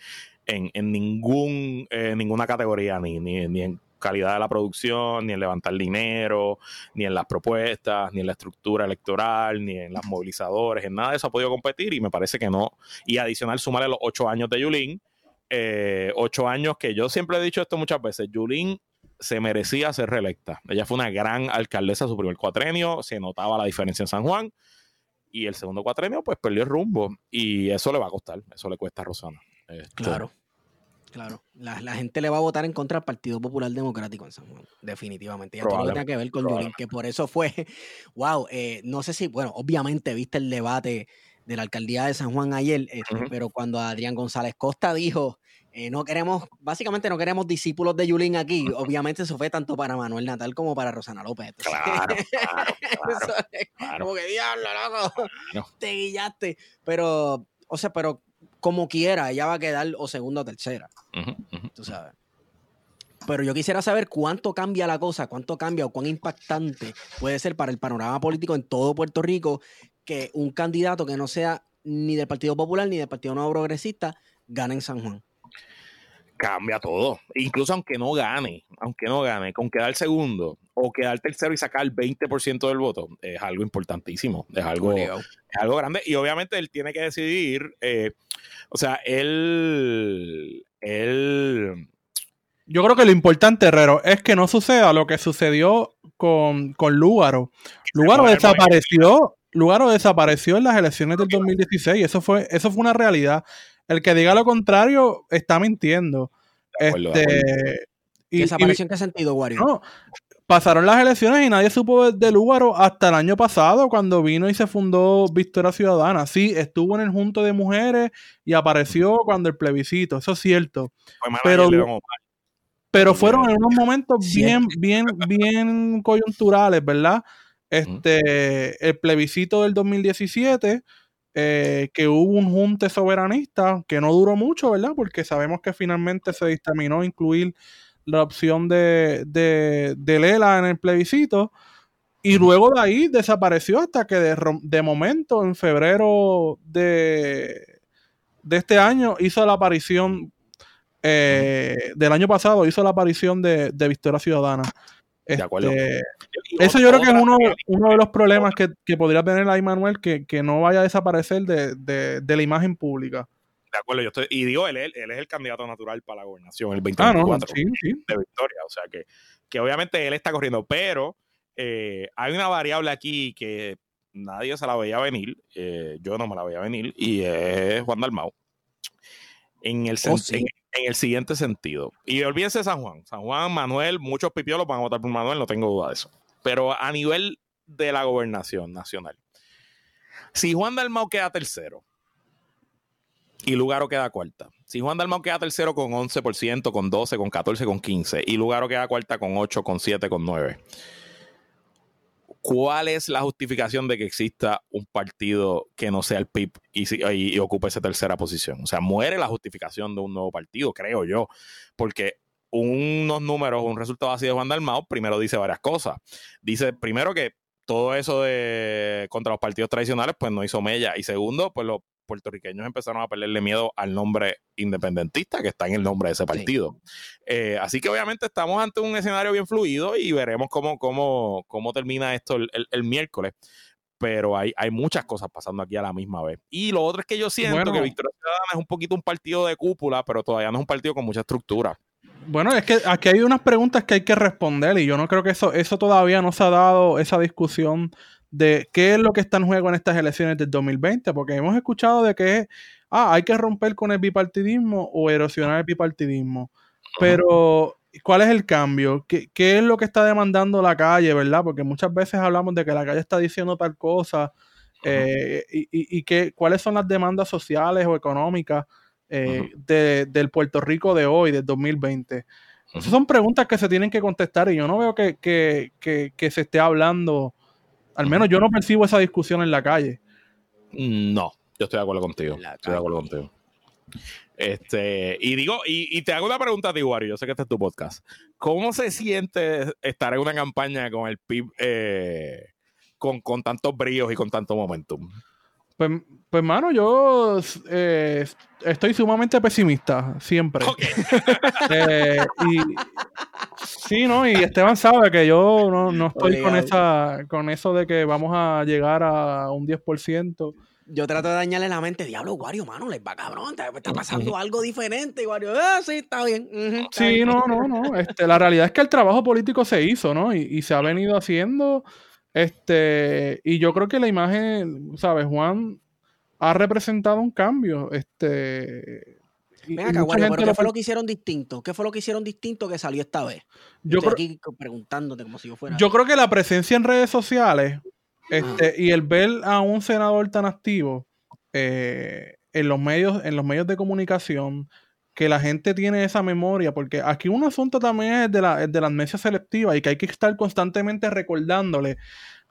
en, ningún, eh, ninguna categoría, ni, ni, en calidad de la producción, ni en levantar dinero, ni en las propuestas, ni en la estructura electoral, ni en las movilizadores, en nada de eso ha podido competir y me parece que no. Y adicional, sumarle los ocho años de Yulín, eh, ocho años que yo siempre he dicho esto muchas veces, Yulín se merecía ser reelecta. Ella fue una gran alcaldesa su primer cuatrenio, se notaba la diferencia en San Juan y el segundo cuatrenio pues perdió el rumbo y eso le va a costar, eso le cuesta a Rosana. Este, claro, claro. La, gente le va a votar en contra del Partido Popular Democrático en San Juan, definitivamente. Y todo tiene que ver con Yulín, que por eso fue, wow, eh, no sé si, bueno, obviamente viste el debate de la alcaldía de San Juan ayer, este, pero cuando Adrián González Costa dijo eh, no queremos, básicamente no queremos discípulos de Yulín aquí. Obviamente eso fue tanto para Manuel Natal como para Rosana López. claro, claro, Como que diablo, loco. Te guillaste. Pero, o sea, pero como quiera, ella va a quedar o segunda o tercera. Tú sabes. Pero yo quisiera saber cuánto cambia la cosa, cuánto cambia o cuán impactante puede ser para el panorama político en todo Puerto Rico que un candidato que no sea ni del Partido Popular ni del Partido Nuevo Progresista gane en San Juan cambia todo. Incluso aunque no gane, aunque no gane, con quedar segundo o quedar tercero y sacar el 20% del voto, es algo importantísimo, es algo, es algo grande. Y obviamente él tiene que decidir, eh, o sea, él, él... Yo creo que lo importante, Herrero, es que no suceda lo que sucedió con, con Lúgaro. Lúgaro desapareció, Lúgaro desapareció en las elecciones del 2016 eso fue, eso fue una realidad. El que diga lo contrario está mintiendo. Este, y, ¿Desapareció en qué sentido, Wario? No, pasaron las elecciones y nadie supo de Lúgaro hasta el año pasado cuando vino y se fundó Victoria Ciudadana. Sí, estuvo en el Junto de Mujeres y apareció cuando el plebiscito, eso es cierto. pero, pero fueron en unos momentos bien, bien, bien coyunturales, ¿verdad? Este, el plebiscito del 2017 eh, que hubo un junte soberanista que no duró mucho, ¿verdad? Porque sabemos que finalmente se dictaminó incluir la opción de, de, Lela en el plebiscito. Y luego de ahí desapareció hasta que de, momento, en febrero de, de, este año, hizo la aparición, eh, del año pasado, hizo la aparición de, de Victoria Ciudadana. Este, eso yo creo que es uno, uno de los problemas que, podría tener ahí Manuel, que, no vaya a desaparecer de, la imagen pública. De acuerdo, yo estoy, y digo, él, él, es el candidato natural para la gobernación, el 2024 ah, de Victoria. O sea que, que obviamente él está corriendo, pero eh, hay una variable aquí que nadie se la veía venir, eh, yo no me la veía venir, y es Juan Dalmau. En el, oh, en el siguiente sentido. Y olvídense de San Juan. San Juan, Manuel, muchos pipiolos van a votar por Manuel, no tengo duda de eso. Pero a nivel de la gobernación nacional, si Juan Dalmau queda tercero y Lugaro queda cuarta, si Juan Dalmau queda tercero con 11%, con 12, con 14, con 15 y Lugaro queda cuarta con 8, con 7, con 9 ¿cuál es la justificación de que exista un partido que no sea el PIB y, ocupe esa tercera posición? O sea, muere la justificación de un nuevo partido, creo yo, porque unos números, un resultado así de Juan Dalmao, primero dice varias cosas. Dice primero que todo eso de contra los partidos tradicionales, pues no hizo mella. Y segundo, pues lo puertorriqueños empezaron a perderle miedo al nombre independentista que está en el nombre de ese partido. Eh, así que obviamente estamos ante un escenario bien fluido y veremos cómo, cómo, cómo termina esto el, miércoles. Pero hay, hay muchas cosas pasando aquí a la misma vez. Y lo otro es que yo siento que Victoria Ciudadana es un poquito un partido de cúpula, pero todavía no es un partido con mucha estructura. Bueno, es que aquí hay unas preguntas que hay que responder y yo no creo que eso, eso todavía no se ha dado esa discusión de qué es lo que está en juego en estas elecciones del 2020, porque hemos escuchado de que ah, hay que romper con el bipartidismo o erosionar el bipartidismo. Pero, ¿cuál es el cambio? ¿Qué, es lo que está demandando la calle, verdad? Porque muchas veces hablamos de que la calle está diciendo tal cosa eh, y, y, que, cuáles son las demandas sociales o económicas eh, del Puerto Rico de hoy, del 2020. Esas son preguntas que se tienen que contestar y yo no veo que, que se esté hablando al menos yo no percibo esa discusión en la calle. No, yo estoy de acuerdo contigo. Estoy de acuerdo contigo. Este, y digo, y, te hago una pregunta a ti, Wario, yo sé que este es tu podcast. ¿Cómo se siente estar en una campaña con el PIB eh, con, con tantos bríos y con tanto momentum? Pues, pues mano, yo eh, estoy sumamente pesimista, siempre. Eh, y, sí, ¿no? Y Esteban sabe que yo no, estoy con esa con eso de que vamos a llegar a un 10%. Yo trato de dañarle la mente, diablo, Wario, mano, les va cabrón, está, pasando algo diferente, Wario, ah, sí, está bien. sí, no, no, no, este, la realidad es que el trabajo político se hizo, ¿no? Y, y se ha venido haciendo este, y yo creo que la imagen, ¿sabes? Juan ha representado un cambio. Este. Venga, acá, bueno, pero ¿qué fue lo que hicieron distinto? ¿Qué fue lo que hicieron distinto que salió esta vez? Yo Estoy aquí preguntándote como si yo fuera. Yo creo que la presencia en redes sociales este, y el ver a un senador tan activo eh, en los medios, en los medios de comunicación, que la gente tiene esa memoria, porque aquí un asunto también es de la, de la amnesia selectiva y que hay que estar constantemente recordándole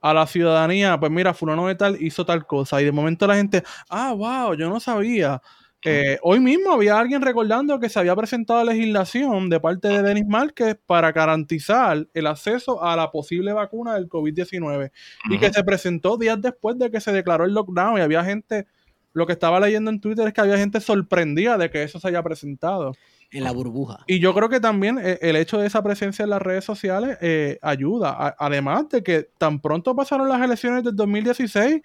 a la ciudadanía, pues mira, fulano de tal hizo tal cosa y de momento la gente, ah, wow, yo no sabía. Eh, hoy mismo había alguien recordando que se había presentado legislación de parte de Denis Márquez para garantizar el acceso a la posible vacuna del COVID-19 y que se presentó días después de que se declaró el lockdown y había gente lo que estaba leyendo en Twitter es que había gente sorprendida de que eso se haya presentado. En la burbuja. Y yo creo que también eh, el hecho de esa presencia en las redes sociales eh, ayuda. además de que tan pronto pasaron las elecciones del 2016,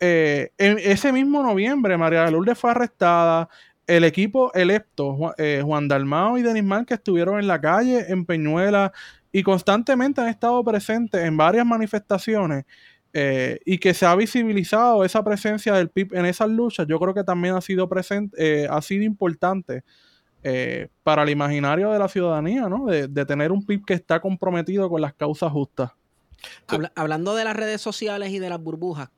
eh, en ese mismo noviembre María Lourdes fue arrestada. El equipo electo, Juan Dalmao y Denis que estuvieron en la calle, en Peñuela, y constantemente han estado presentes en varias manifestaciones eh, y que se ha visibilizado esa presencia del PIB en esas luchas, yo creo que también ha sido, presente, eh, ha sido importante eh, para el imaginario de la ciudadanía, ¿no? De, tener un PIB que está comprometido con las causas justas. hablando de las redes sociales y de las burbujas,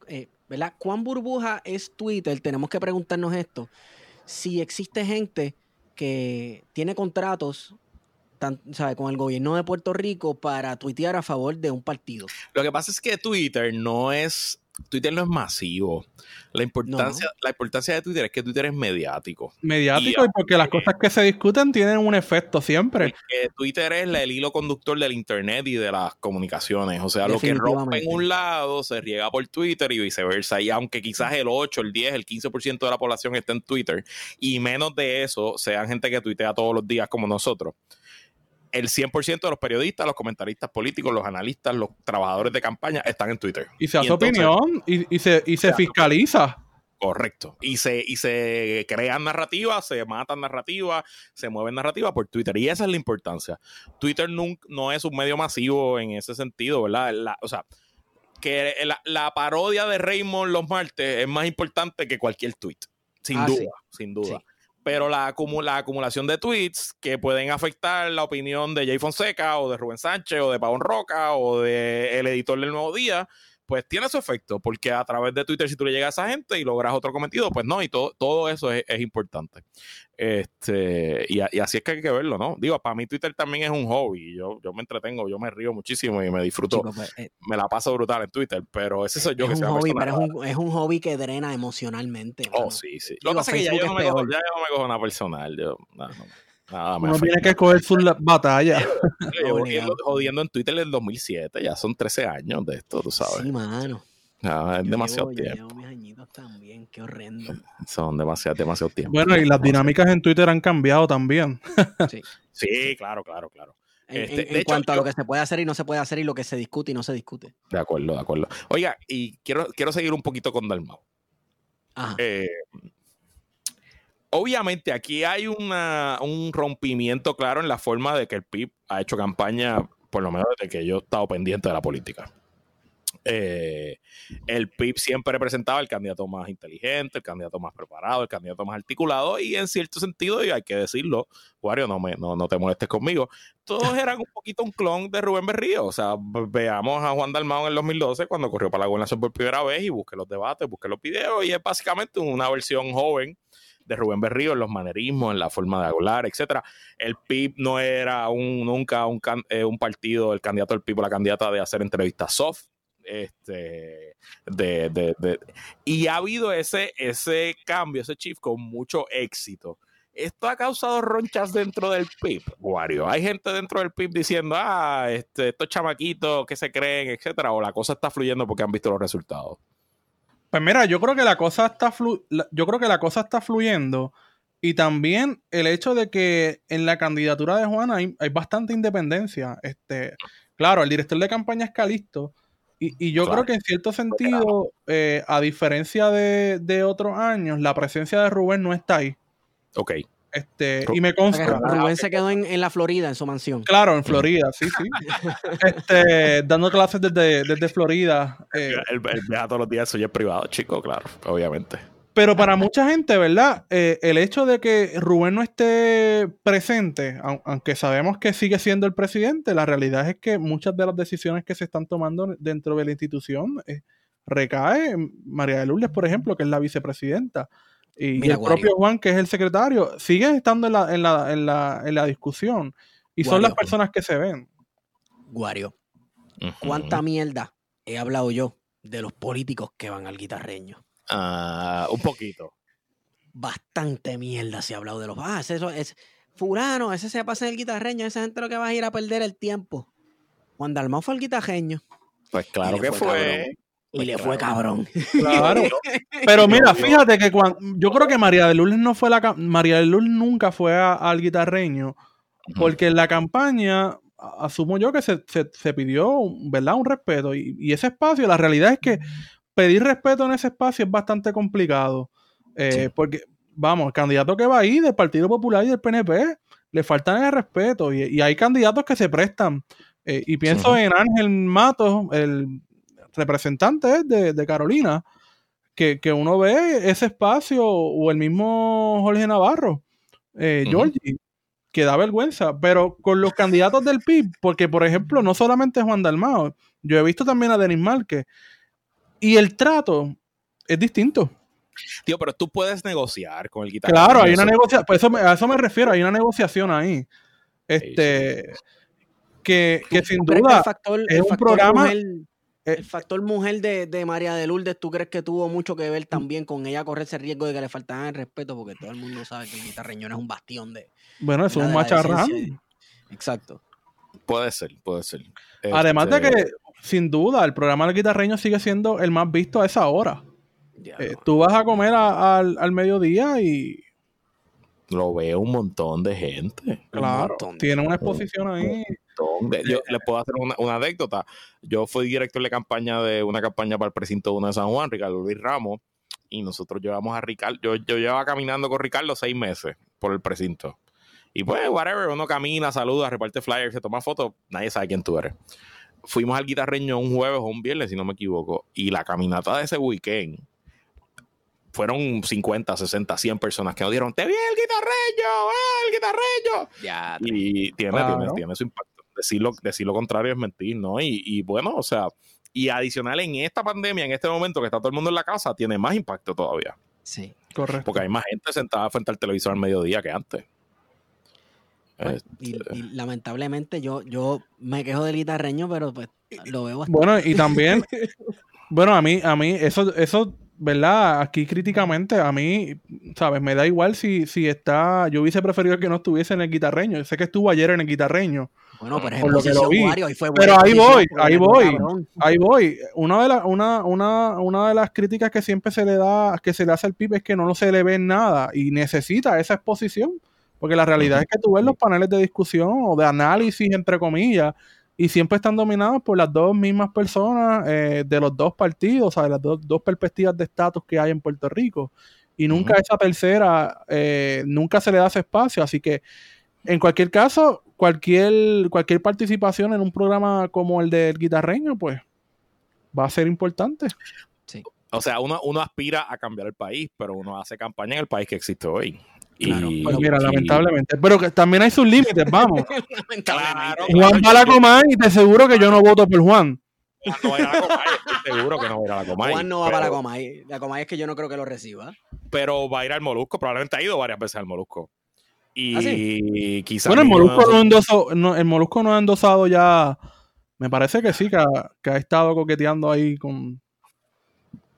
¿verdad? ¿Cuán burbuja es Twitter? Tenemos que preguntarnos esto. Si existe gente que tiene contratos con el gobierno de Puerto Rico para tuitear a favor de un partido. Lo que pasa es que Twitter no es Twitter no es masivo. La importancia, la importancia de Twitter es que Twitter es mediático. Mediático y, porque las cosas que se discuten tienen un efecto siempre. Twitter es el hilo conductor del Internet y de las comunicaciones. O sea, lo que rompe en un lado se riega por Twitter y viceversa. Y aunque quizás el 8, el 10, el 15% de la población esté en Twitter y menos de eso sean gente que tuitea todos los días como nosotros el 100% de los periodistas, los comentaristas políticos, los analistas, los trabajadores de campaña están en Twitter. Y se hace opinión y, se, y se fiscaliza. Correcto. Y se, y se crean narrativas, se matan narrativas, se mueven narrativas por Twitter. Y esa es la importancia. Twitter no, es un medio masivo en ese sentido, ¿verdad? o sea, que la, parodia de Raymond los martes es más importante que cualquier tweet. Sin ah, duda, sin duda pero la, acumulación de tweets que pueden afectar la opinión de Jay Fonseca o de Rubén Sánchez o de Pavón Roca o de el editor del Nuevo Día, pues tiene su efecto, porque a través de Twitter si tú le llegas a esa gente y logras otro cometido, pues no, y todo, todo eso es, importante. Este, y, así es que hay que verlo, ¿no? Digo, para mí Twitter también es un hobby, yo, yo me entretengo, yo me río muchísimo y me disfruto, pues, eh, me la paso brutal en Twitter, pero ese soy yo es que un hobby, pero es un, es un, hobby que drena emocionalmente. Oh, sí, sí. Lo que pasa es que ya yo, no me cojo, ya no me cojo una personal, yo, no, no. Nada, Uno tiene que escoger su batalla. Llevo jodiendo en Twitter en el 2007, ya son 13 años de esto, tú sabes. Sí, mano. es demasiado tiempo. Yo mis añitos también, qué horrendo. Son demasiado, demasiado tiempo. Bueno, y las dinámicas en Twitter han cambiado también. sí. sí, claro, claro, claro. En, este, cuanto a lo que se puede hacer y no se puede hacer y lo que se discute y no se discute. De acuerdo, de acuerdo. Oiga, y quiero, quiero seguir un poquito con Dalmau. Ajá. Eh, obviamente aquí hay un rompimiento claro en la forma de que el PIB ha hecho campaña, por lo menos desde que yo he estado pendiente de la política. Eh, el PIB siempre representaba el candidato más inteligente, el candidato más preparado, el candidato más articulado y en cierto sentido, y hay que decirlo, Wario, no, me, no, te molestes conmigo, todos eran un poquito un clon de Rubén Berrío. O sea, veamos a Juan Dalmao en el 2012 cuando corrió para la gobernación por primera vez y busque los debates, busque los videos y es básicamente una versión joven de Rubén Berrío, en los manerismos, en la forma de hablar, etcétera. El PIB no era un, nunca un, eh, un partido, el candidato del PIB o la candidata de hacer entrevistas soft. Este, de, y ha habido ese, ese cambio, ese shift con mucho éxito. Esto ha causado ronchas dentro del PIB, Wario. Hay gente dentro del PIB diciendo, ah, este, estos chamaquitos que se creen, etcétera, o la cosa está fluyendo porque han visto los resultados. Pues mira, yo creo que la cosa está yo creo que la cosa está fluyendo y también el hecho de que en la candidatura de Juana hay, bastante independencia. Este, claro, el director de campaña es Calisto y, yo creo que en cierto sentido, eh, a diferencia de, de, otros años, la presencia de Rubén no está ahí. Ok. Este, y me consta. Rubén se quedó en, la Florida, en su mansión. Claro, en Florida, sí, sí. este, dando clases desde, desde Florida. Eh. El, viaja todos los días, eso ya es privado, chico, claro, obviamente. Pero para mucha gente, ¿verdad? Eh, el hecho de que Rubén no esté presente, aunque sabemos que sigue siendo el presidente, la realidad es que muchas de las decisiones que se están tomando dentro de la institución eh, recae en María de Lourdes, por ejemplo, que es la vicepresidenta. Y, el propio Juan, que es el secretario, sigue estando en la, en la, en la, en la discusión. Y son las personas que se ven. Guario, ¿cuánta mierda he hablado yo de los políticos que van al guitarreño? Ah, un poquito. Bastante mierda se ha hablado de los. Ah, eso es. Furano, ese se pasa en el guitarreño, esa gente lo que va a ir a perder el tiempo. Juan Dalmau fue el guitarreño. Pues claro que fue. Y le fue cabrón. Claro. Pero mira, fíjate que cuando, yo creo que María de Lourdes no fue la María de Lourdes nunca fue al guitarreño, porque en la campaña asumo yo que se, pidió, ¿verdad? Un respeto. Y, ese espacio, la realidad es que pedir respeto en ese espacio es bastante complicado. Eh, porque, vamos, el candidato que va ahí del Partido Popular y del PNP le faltan el respeto. Y, hay candidatos que se prestan. Eh, y pienso en Ángel Matos, el representante de, Carolina, que, uno ve ese espacio, o el mismo Jorge Navarro, eh, Georgie, que da vergüenza, pero con los candidatos del PIB, porque por ejemplo, no solamente Juan Dalmao, yo he visto también a Denis Márquez, y el trato es distinto. Tío, pero tú puedes negociar con el guitarrista. Claro, hay una negociación, pues a eso me refiero, hay una negociación ahí. Este, que, sin duda es un programa... el factor mujer de, María de Lourdes, ¿tú crees que tuvo mucho que ver también con ella correr ese riesgo de que le faltaran el respeto? Porque todo el mundo sabe que el guitarreño es un bastión de. Bueno, es un macharrán. Exacto. Puede ser, puede ser. Además de este que, sin duda, el programa del guitarreño sigue siendo el más visto a esa hora. Eh, tú vas a comer al, mediodía y. Lo veo un montón de gente. Claro, tiene una exposición ahí. Yo les puedo hacer una, anécdota. Yo fui director de campaña de una campaña para el precinto 1 de San Juan, Ricardo Luis Ramos, y nosotros llevamos a Ricardo. Yo, yo llevaba caminando con Ricardo seis meses por el precinto. Y pues, whatever, uno camina, saluda, reparte flyers, se toma fotos, nadie sabe quién tú eres. Fuimos al guitarreño un jueves o un viernes, si no me equivoco, y la caminata de ese weekend fueron 50, 60, 100 personas que nos dieron, te vi el guitarreño, ¡Ah, el guitarreño. Ya, y tiene, tiene, tiene, su impacto decir lo, contrario es mentir, ¿no? Y, bueno, o sea, y adicional en esta pandemia, en este momento que está todo el mundo en la casa, tiene más impacto todavía. Sí, correcto. Porque hay más gente sentada frente al televisor al mediodía que antes. Pues, y, este, lamentablemente yo, yo me quejo del guitarreño, pero pues lo veo bastante. Bueno, y también, bueno, a mí, a mí, eso, eso ¿verdad? Aquí críticamente, a mí, ¿sabes? Me da igual si, si está. Yo hubiese preferido que no estuviese en el guitarreño. Sé que estuvo ayer en el guitarreño. Bueno, pero por lo que lo vi. pero ahí voy, ahí voy, ahí voy. Una de, las una, una, una de las críticas que siempre se le da, que se le hace al PIB es que no se le ve nada y necesita esa exposición. Porque la realidad es que tú ves los paneles de discusión o de análisis, entre comillas, y siempre están dominados por las dos mismas personas eh, de los dos partidos, o sea, de las dos perspectivas de estatus que hay en Puerto Rico. Y nunca esa tercera, eh, nunca se le da ese espacio. Así que, en cualquier caso, cualquier, cualquier participación en un programa como el del guitarreño, pues va a ser importante. Sí. O sea, uno, uno aspira a cambiar el país, pero uno hace campaña en el país que existe hoy. Claro, y, mira, lamentablemente. Pero que también hay sus límites, vamos. Juan va a la Comay y te aseguro que yo no voto por Juan. Juan no va a la Comay, estoy seguro que no va a ir a la Comay. Juan no va para la Comay. La Comay es que yo no creo que lo reciba. Pero va a ir al Molusco, probablemente ha ido varias veces al Molusco. Y ¿Ah, quizás. Bueno, el Molusco no, el Molusco no ha endosado ya. Me parece que sí, que que ha estado coqueteando ahí con,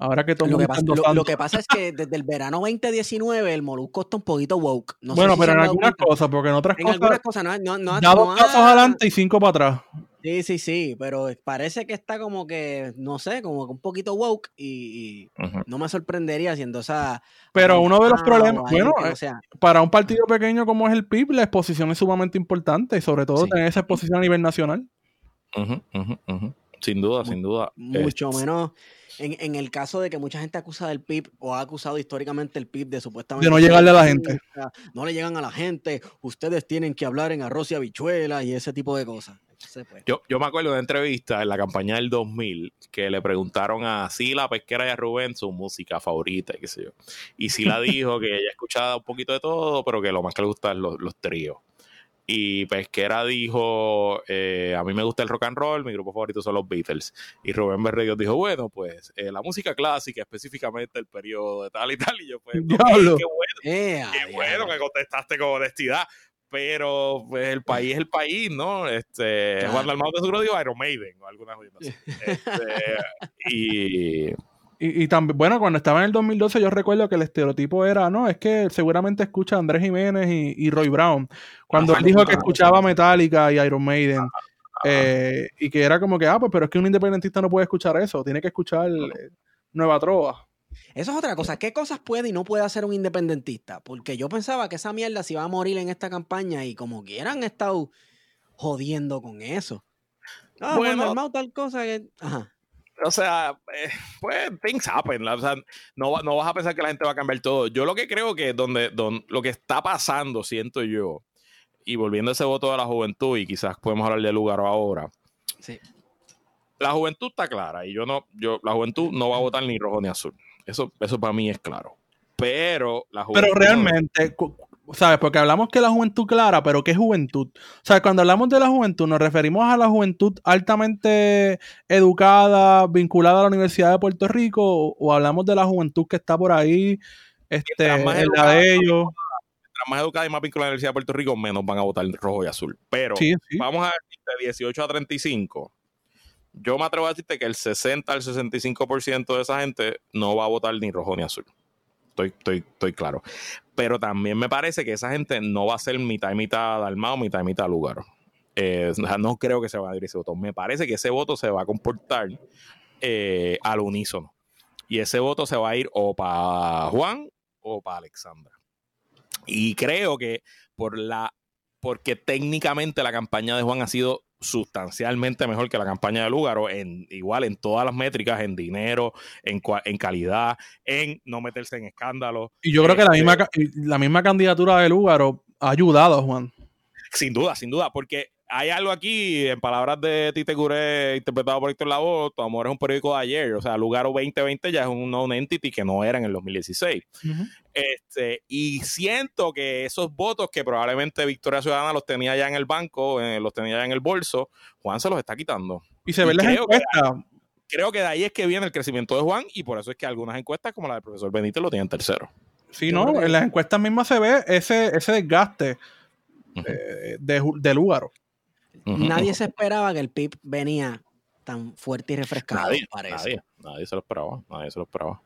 Ahora que todo lo, que pasa, lo, que pasa es que desde el verano 2019 el Molusco está un poquito woke. bueno, pero en algunas cosas, porque en otras en cosas. Algunas cosas no, no, da dos pasos adelante y cinco para atrás. Sí, sí, sí, pero parece que está como que, no sé, como que un poquito woke y, no me sorprendería siendo esa... Pero uno de los problemas, bueno, eh, para un partido pequeño como es el PIB, la exposición es sumamente importante y sobre todo tener esa exposición a nivel nacional. Sin duda, sin duda. Mucho menos en, el caso de que mucha gente acusa del PIB o ha acusado históricamente el PIB de supuestamente... De no llegarle a la gente. No le llegan a la gente, ustedes tienen que hablar en arroz y habichuelas y ese tipo de cosas. Pues. yo, yo me acuerdo de una entrevista en la campaña del 2000 que le preguntaron a Sila Pesquera y a Rubén su música favorita, qué sé yo. Y Sila dijo que ella escuchaba un poquito de todo, pero que lo más que le gustan los, los tríos. Y Pesquera dijo, eh, a mí me gusta el rock and roll, mi grupo favorito son los Beatles. Y Rubén Berríos dijo, bueno, pues eh, la música clásica, específicamente el periodo de tal y tal. Y yo, pues, qué bueno, qué bueno que contestaste con honestidad. Pero pues el país es el país, ¿no? Este, Juan Dalmau de seguro dijo Iron Maiden o alguna cosa así. Este, y y, también, bueno, cuando estaba en el 2012 yo recuerdo que el estereotipo era, no, es que seguramente escucha a Andrés Jiménez y, Roy Brown. Cuando él dijo que escuchaba Metallica y Iron Maiden. Eh, y que era como que, ah, pues, pero es que un independentista no puede escuchar eso, tiene que escuchar eh, Nueva Trova. Eso es otra cosa. ¿Qué cosas puede y no puede hacer un independentista? Porque yo pensaba que esa mierda se iba a morir en esta campaña y como que han estado jodiendo con eso. Ah, bueno, tal cosa que. Ajá o sea, eh, pues things happen. O sea, no, no vas a pensar que la gente va a cambiar todo. Yo lo que creo que donde, donde lo que está pasando, siento yo, y volviendo a ese voto de la juventud, y quizás podemos hablar de lugar ahora. Sí. la juventud está clara y yo no, yo, la juventud no va a votar ni rojo ni azul. Eso, eso para mí es claro. Pero la juventud. Pero realmente, ¿sabes? Porque hablamos que la juventud clara, pero ¿qué juventud? O sea, cuando hablamos de la juventud, ¿nos referimos a la juventud altamente educada, vinculada a la Universidad de Puerto Rico? ¿O, hablamos de la juventud que está por ahí, este, en la de ellos? más educada y más vinculada a la Universidad de Puerto Rico, menos van a votar rojo y azul. Pero vamos a de 18 a 35. Yo me atrevo a decirte que el 60 al 65% de esa gente no va a votar ni rojo ni azul. Estoy, estoy, estoy claro. Pero también me parece que esa gente no va a ser mitad y mitad Dalmao, mitad y mitad lugar. Eh, no creo que se va a ir ese voto. Me parece que ese voto se va a comportar eh, al unísono. Y ese voto se va a ir o para Juan o para Alexandra. Y creo que por la porque técnicamente la campaña de Juan ha sido sustancialmente mejor que la campaña de Lugaro, en, igual en todas las métricas, en dinero, en, en calidad, en no meterse en escándalos. Y yo creo que la misma, este la misma candidatura de Lugaro ha ayudado Juan. Sin duda, sin duda, porque hay algo aquí, en palabras de Tite Curé, interpretado por Héctor Lavoe, Tu Amor es un periódico de ayer, o sea, Lugaro 2020 ya es un non-entity que no era en el 2016. este, y siento que esos votos que probablemente Victoria Ciudadana los tenía ya en el banco, eh, los tenía ya en el bolso, Juan se los está quitando. Y se ve las encuestas. creo que de ahí es que viene el crecimiento de Juan y por eso es que algunas encuestas, como la del profesor Benítez, lo tienen tercero. Sí, no, en las encuestas mismas se ve ese, ese desgaste eh, de, de Lugaro. Nadie se esperaba que el PIB venía tan fuerte y refrescado. Nadie, nadie, se lo esperaba. Nadie se lo esperaba.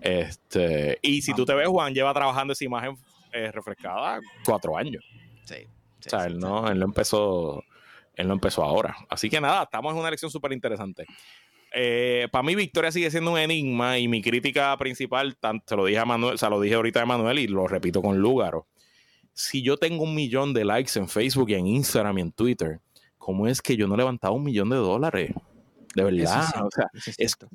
Este, y si tú te ves, Juan lleva trabajando esa imagen eh, refrescada cuatro años. Sí. o sea, él, no, él, no empezó, él no empezó ahora. Así que nada, estamos en una elección súper interesante. Eh, para mí Victoria sigue siendo un enigma y mi crítica principal, tanto, lo dije a Manuel, o sea, lo dije ahorita a Manuel y lo repito con Lúgaro. Si yo tengo un millón de likes en Facebook y en Instagram y en Twitter, ¿cómo es que yo no he levantado un millón de dólares? De verdad. o sea,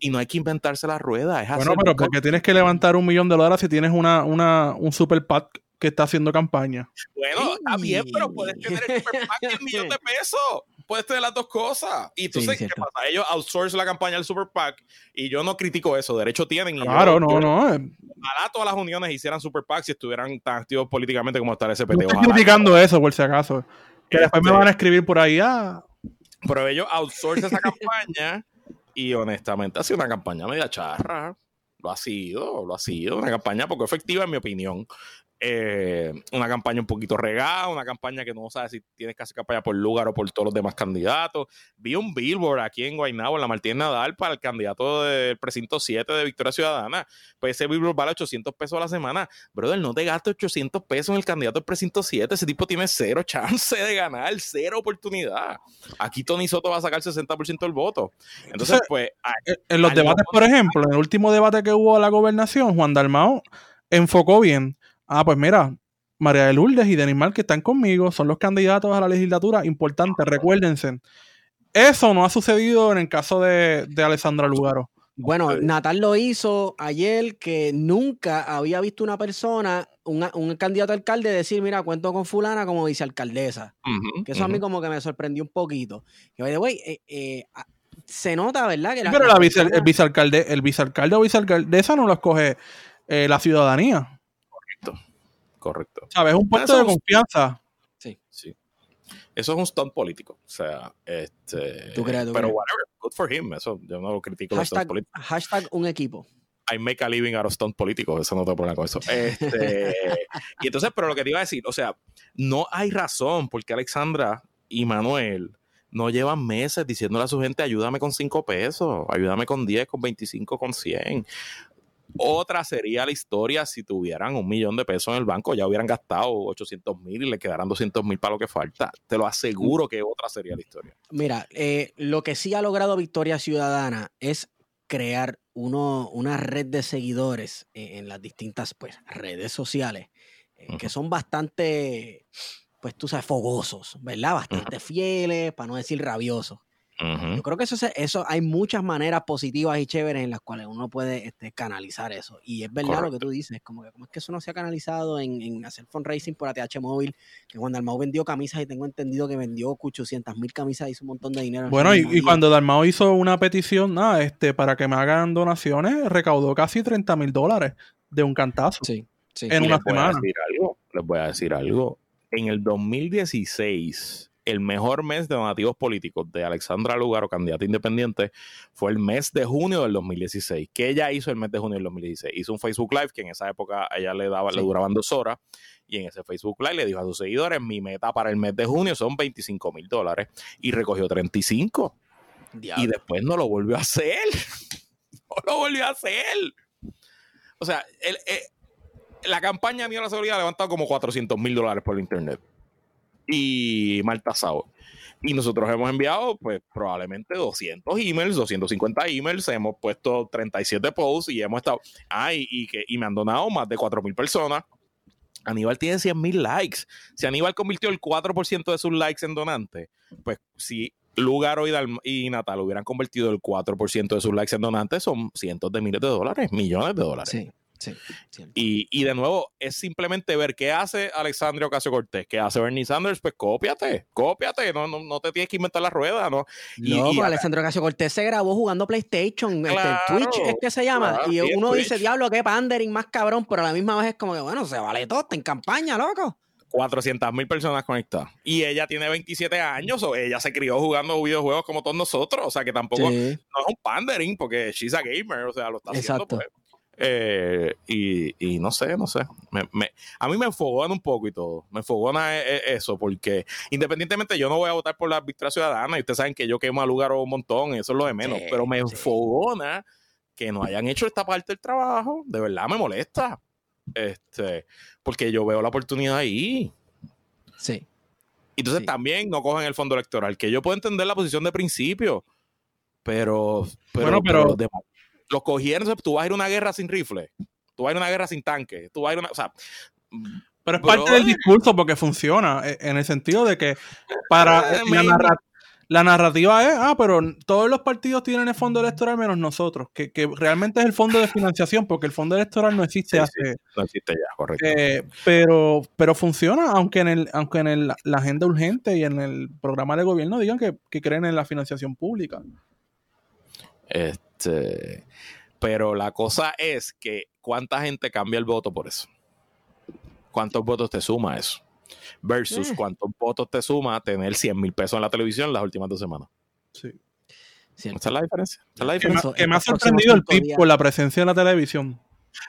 y no hay que inventarse la rueda. Es bueno, pero porque tienes que levantar un millón de dólares si tienes una, una, un super pack que está haciendo campaña. Bueno, está bien, pero puedes tener el super pack de un millón de pesos. Puedes tener las dos cosas. Y entonces, ¿qué pasa? Ellos outsource la campaña del super pack y yo no critico eso. Derecho tienen. claro, no, no. Ojalá todas las uniones hicieran super pack si estuvieran tan activos políticamente como está el SPT. No estoy criticando eso, por si acaso. Que después me van a escribir por ahí, ah. Pero ellos outsourcen esa campaña y honestamente ha sido una campaña media charra. Lo ha sido, lo ha sido, una campaña poco efectiva en mi opinión. Eh, una campaña un poquito regada, una campaña que no sabes si tienes que hacer campaña por lugar o por todos los demás candidatos. Vi un billboard aquí en Guaynabo, en la Martínez Nadal, para el candidato del precinto 7 de Victoria Ciudadana. Pues ese billboard vale 800 pesos a la semana. Brother, no te gastes 800 pesos en el candidato del precinto 7. Ese tipo tiene cero chance de ganar, cero oportunidad. Aquí Tony Soto va a sacar 60% del voto. Entonces, pues... En los debates, por ejemplo, en el último debate que hubo a la gobernación, Juan Dalmao enfocó bien Ah, pues mira, María de Lourdes y Denis Mal que están conmigo, son los candidatos a la legislatura. Importante, recuérdense. Eso no ha sucedido en el caso de, Alessandra Lugaro. Bueno, Natal lo hizo ayer que nunca había visto una persona, un candidato a alcalde decir, mira, cuento con fulana como vicealcaldesa. que eso a mí como que me sorprendió un poquito. Que, eh, eh, se nota, ¿verdad? Que pero el, vicealcalde, el vicealcalde o vicealcaldesa no lo escoge eh, la ciudadanía correcto. ¿Sabes? Un puesto de confianza. Sí. Sí. Eso es un stunt político. O sea, este. pero whatever, good for him. Eso yo no lo critico. Hashtag, hashtag un equipo. I make a living out of stunt político. Eso no te problema con eso. Este, y entonces, pero lo que te iba a decir, o sea, no hay razón porque Alexandra y Manuel no llevan meses diciéndole a su gente, ayúdame con 5 pesos, ayúdame con 10, con 25, con 100. Otra sería la historia si tuvieran un millón de pesos en el banco, ya hubieran gastado 800 mil y le quedaran 200 mil para lo que falta. Te lo aseguro que otra sería la historia. Mira, eh, lo que sí ha logrado Victoria Ciudadana es crear uno, una red de seguidores en, las distintas pues, redes sociales eh, que son bastante, pues tú sabes, fogosos, ¿verdad? Bastante fieles, para no decir rabiosos. Yo creo que eso, eso hay muchas maneras positivas y chéveres en las cuales uno puede este, canalizar eso. Y es verdad lo que tú dices, como que, como es que eso no se ha canalizado en, en hacer fundraising por ATH móvil, que cuando Dalmau vendió camisas y tengo entendido que vendió 800 mil camisas hizo un montón de dinero. Bueno, y, cuando Dalmau hizo una petición nada, este, para que me hagan donaciones, recaudó casi 30 mil dólares de un cantazo. Sí, sí. En una semana. les voy a decir algo. En el 2016 el mejor mes de donativos políticos de Alexandra Lugaro, candidata independiente, fue el mes de junio del 2016. ¿Qué ella hizo el mes de junio del 2016? Hizo un Facebook Live que en esa época ella le daba, le duraban dos horas. Y en ese Facebook Live le dijo a sus seguidores: Mi meta para el mes de junio son 25 mil dólares. Y recogió 35. Y después no lo volvió a hacer. no lo volvió a hacer. O sea, eh, la campaña de la Seguridad ha levantado como 400 mil dólares por el internet y mal tasado. Y nosotros hemos enviado, pues, probablemente 200 emails, 250 emails, hemos puesto 37 posts y hemos estado. Ay, y, que, y me han donado más de 4.000 personas. Aníbal tiene 100.000 likes. Si Aníbal convirtió el 4% de sus likes en donantes, pues si Lugaro y, y Natal hubieran convertido el 4% de sus likes en donantes, son cientos de miles de dólares, millones de dólares. Sí. Y, y, de nuevo, es simplemente ver qué hace Alexandria Ocasio Cortés, qué hace Bernie Sanders, pues cópiate, cópiate, no, no, te tienes que inventar la rueda, ¿no? Y, no, pues Alexandria Ocasio Cortés se grabó jugando PlayStation, este, Twitch es que se llama, y uno dice, diablo, qué pandering más cabrón, pero a la misma vez es como que, bueno, se vale todo, está en campaña, loco. 400 mil personas conectadas. Y ella tiene 27 años, o ella se crió jugando videojuegos como todos nosotros, o sea que tampoco no es un pandering, porque she's a gamer, o sea, lo está haciendo pues, eh, y, no sé, no sé. a mí me enfogona un poco y todo. Me enfogona e, e, eso, porque independientemente yo no voy a votar por la victoria ciudadana, y ustedes saben que yo quemo a lugar un montón, eso es lo de menos, pero me enfogona que no hayan hecho esta parte del trabajo. De verdad me molesta. Este, porque yo veo la oportunidad ahí. Sí. Entonces también no cogen el fondo electoral, que yo puedo entender la posición de principio, pero, pero, pero, los cogieron, tú vas a ir a una guerra sin rifle, tú vas a ir a una guerra sin tanque, tú vas a ir a una, o sea, pero es parte del discurso porque funciona, e, en el sentido de que para eh, la, narrativa es, ah, pero todos los partidos tienen el fondo electoral menos nosotros, que, realmente es el fondo de financiación, porque el fondo electoral no existe hace... no existe ya, correcto. Eh, pero, pero funciona, aunque en el, aunque en el, la agenda urgente y en el programa de gobierno digan que, que creen en la financiación pública. Este, pero la cosa es que cuánta gente cambia el voto por eso. ¿Cuántos votos te suma eso? Versus eh. cuántos votos te suma tener 100 mil pesos en la televisión las últimas dos semanas. Sí. Esa es la diferencia. es la diferencia. Que, me ha sorprendido el PIB con la presencia en la televisión.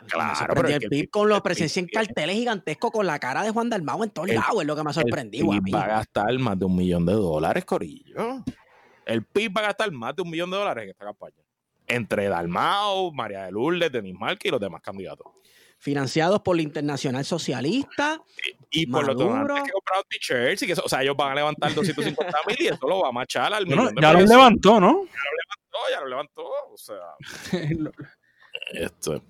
Claro, pero el PIB con la presencia en carteles gigantescos con la cara de Juan Dalmau en todos lados es lo que me ha sorprendido. El PIB va a gastar más de un millón de dólares, Corillo. El PIB va a gastar más de un millón de dólares en esta campaña. Entre Dalmao, María de Lourdes, Denis Marque y los demás candidatos. Financiados por la Internacional Socialista. Y, por los donantes que compraron t-shirts. o sea, ellos van a levantar 250 mil y eso lo va a machar al millón Ya lo levantó, ¿no? Ya lo levantó, ya lo levantó. O sea. esto.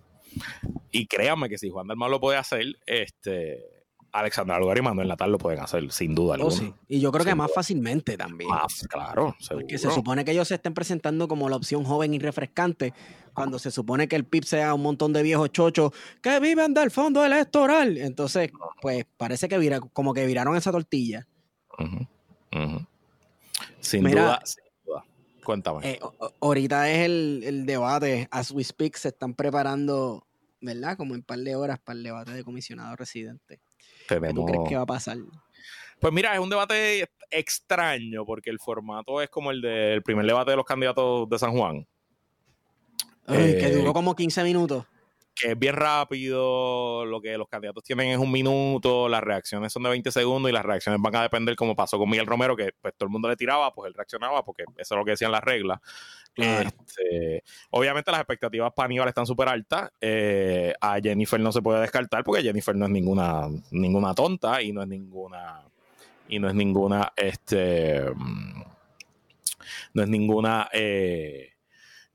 Y créanme que si Juan Dalmao lo puede hacer, este Alexandra Lugar y Manuel Natal lo pueden hacer, sin duda oh, alguna. Y yo creo que más fácilmente también. Más, claro. Porque se supone que ellos se estén presentando como la opción joven y refrescante, cuando se supone que el PIB sea un montón de viejos chochos que viven del fondo electoral. Entonces, pues parece que como que viraron esa tortilla. Sin, duda, sin duda. Cuéntame. Eh, ahorita es el, el debate, as we speak, se están preparando, ¿verdad? Como en un par de horas para el debate de comisionado residente. ¿Qué tú crees que va a pasar? Pues mira, es un debate extraño porque el formato es como el del primer debate de los candidatos de San Juan. que duró eh, como 15 minutos. Que es bien rápido, lo que los candidatos tienen es un minuto, las reacciones son de 20 segundos y las reacciones van a depender como pasó con Miguel Romero, que pues todo el mundo le tiraba, pues él reaccionaba porque eso es lo que decían las reglas. Este, obviamente las expectativas para Aníbal están súper altas. Eh, a Jennifer no se puede descartar porque Jennifer no es ninguna, ninguna tonta y no es ninguna y no es ninguna este no es ninguna eh,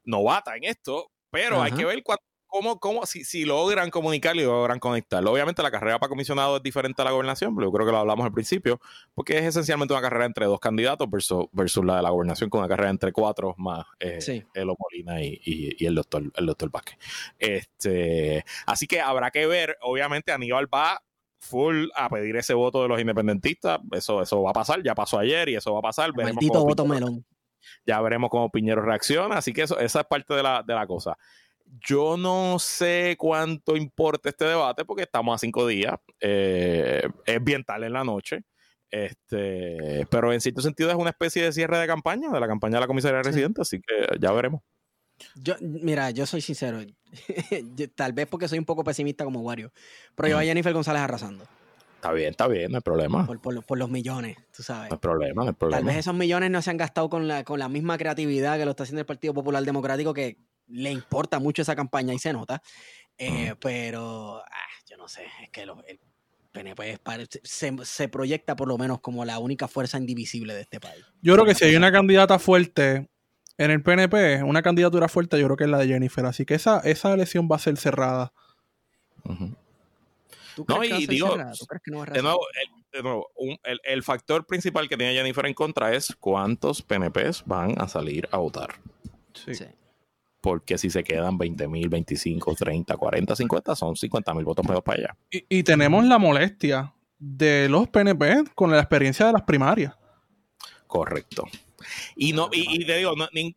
novata en esto, pero hay que ver cómo, cómo si, si, logran comunicarlo y logran conectarlo. Obviamente la carrera para comisionado es diferente a la gobernación, pero yo creo que lo hablamos al principio, porque es esencialmente una carrera entre dos candidatos versus, versus la de la gobernación con una carrera entre cuatro más eh, Elo Molina y, y, el doctor el doctor Vázquez. Este, así que habrá que ver, obviamente Aníbal va full a pedir ese voto de los independentistas. Eso, eso va a pasar, ya pasó ayer y eso va a pasar. Veremos voto melón. Ya veremos cómo Piñero reacciona. Así que eso, esa es parte de la, de la cosa. Yo no sé cuánto importa este debate porque estamos a cinco días. Eh, es bien tarde en la noche. Este, pero en cierto sentido es una especie de cierre de campaña, de la campaña de la comisaría residente, así que ya veremos. Yo, mira, yo soy sincero. tal vez porque soy un poco pesimista como Wario. Pero yo a Jennifer González arrasando. Está bien, está bien, no hay problema. Por, los millones, tú sabes. No hay problema, no hay problema. Tal vez esos millones no se han gastado con la, con la misma creatividad que lo está haciendo el Partido Popular Democrático, que le importa mucho esa campaña y se nota. Eh, pero ah, yo no sé, es que el PNP se, se, proyecta por lo menos como la única fuerza indivisible de este país. Yo creo que si hay una candidata fuerte en el PNP, una candidatura fuerte, yo creo que es la de Jennifer. Así que esa, esa elección va a ser cerrada. no, y digo, de nuevo, el, el, factor principal que tiene Jennifer en contra es cuántos PNPs van a salir a votar. Sí. sí porque si se quedan 20 mil, 25, 30, 40, 50, son 50 mil votos menos para allá. Y, tenemos la molestia de los PNP con la experiencia de las primarias. Correcto. Y no, y, te digo,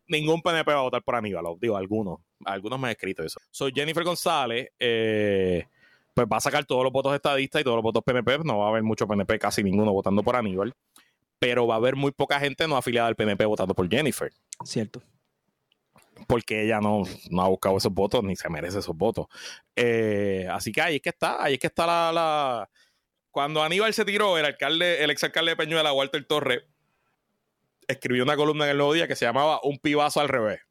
ningún PNP va a votar por Aníbal, digo, algunos, algunos me han escrito eso. Soy Jennifer González, eh, pues va a sacar todos los votos estadistas y todos los votos PNP, no va a haber mucho PNP, casi ninguno votando por Aníbal, pero va a haber muy poca gente no afiliada al PNP votando por Jennifer. Cierto porque ella no, ha buscado esos votos ni se merece esos votos. Eh, así que ahí es que está, ahí es que está la, Cuando Aníbal se tiró, el alcalde, el exalcalde de Peñuela, Walter Torre, escribió una columna en el Nuevo Día que se llamaba Un pibazo al revés.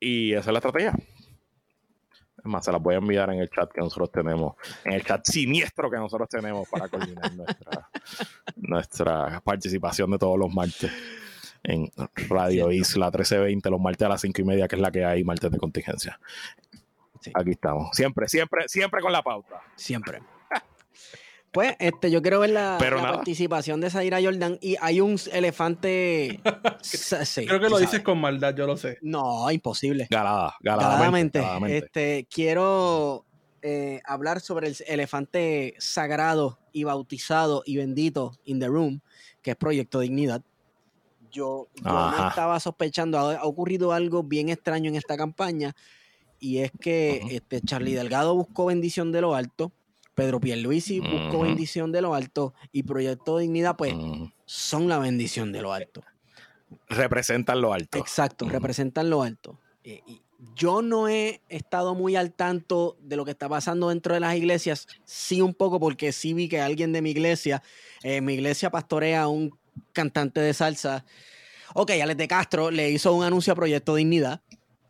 Y esa es la estrategia. Es más, se las voy a enviar en el chat que nosotros tenemos, en el chat siniestro que nosotros tenemos para coordinar nuestra, nuestra participación de todos los martes en Radio Isla 1320 los martes a las 5 y media, que es la que hay, martes de contingencia. Aquí estamos. Siempre, siempre, siempre con la pauta. Siempre. Pues este, yo quiero ver la, participación de Zaira Jordan y hay un elefante. Creo que lo dices con maldad, yo lo sé. No, imposible. Galada, galadamente. Este, quiero eh, hablar sobre el elefante sagrado y bautizado y bendito in the room, que es Proyecto Dignidad yo, yo estaba sospechando, ha, ocurrido algo bien extraño en esta campaña y es que este Charlie Delgado buscó bendición de lo alto, Pedro Pierluisi buscó bendición de lo alto y Proyecto Dignidad pues son la bendición de lo alto. Representan lo alto. Exacto, representan lo alto. Eh, yo no he estado muy al tanto de lo que está pasando dentro de las iglesias, sí un poco porque sí vi que alguien de mi iglesia, eh, mi iglesia pastorea un cantante de salsa. Ok, Alex de Castro le hizo un anuncio a Proyecto Dignidad,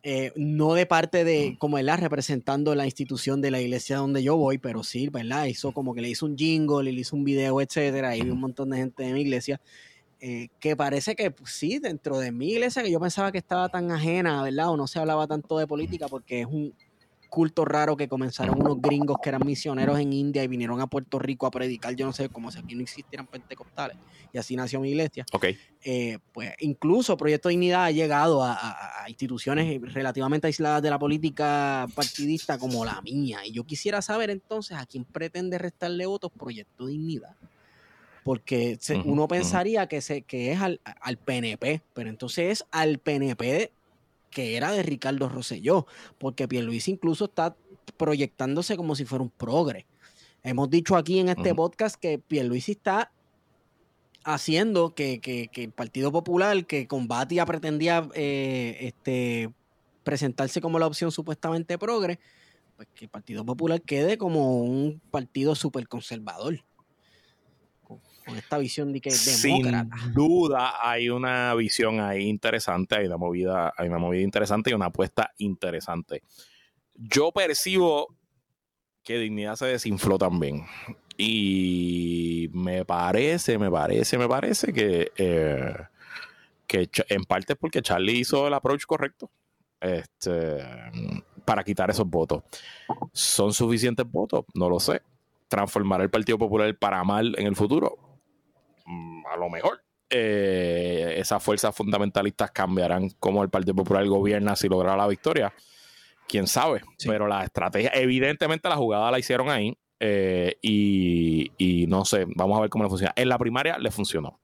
eh, no de parte de, como él, representando la institución de la iglesia donde yo voy, pero sí, ¿verdad? Hizo como que le hizo un jingle, le hizo un video, etcétera, y vi un montón de gente de mi iglesia. Eh, que parece que pues, sí, dentro de mi iglesia, que yo pensaba que estaba tan ajena, ¿verdad? O no se hablaba tanto de política porque es un, culto raro que comenzaron unos gringos que eran misioneros en India y vinieron a Puerto Rico a predicar, yo no sé, como si aquí no existieran pentecostales. Y así nació mi iglesia. Ok. Eh, pues incluso Proyecto Dignidad ha llegado a, instituciones relativamente aisladas de la política partidista como la mía. Y yo quisiera saber entonces a quién pretende restarle votos Proyecto Dignidad porque uno pensaría que, se, que es al, al, PNP, pero entonces es al PNP que era de Ricardo Rosselló, porque Pierluisi incluso está proyectándose como si fuera un progre. Hemos dicho aquí en este podcast que Pierluisi está haciendo que, el Partido Popular, que combatía, pretendía eh, este, presentarse como la opción supuestamente progre, pues que el Partido Popular quede como un partido súper conservador con esta visión de que es demócrata. Sin duda hay una visión ahí interesante, hay una movida, hay una movida interesante y una apuesta interesante. Yo percibo que Dignidad se desinfló también. Y me parece, me parece, me parece que, eh, que en parte es porque Charlie hizo el approach correcto. Este, para quitar esos votos. ¿Son suficientes votos? No lo sé. ¿Transformar el Partido Popular para mal en el futuro? Mm, a lo mejor. Eh, esas fuerzas fundamentalistas cambiarán cómo el Partido Popular gobierna si logra la victoria. Quién sabe. Pero la estrategia, evidentemente la jugada la hicieron ahí. Eh, y, no sé, vamos a ver cómo le funciona. En la primaria le funcionó.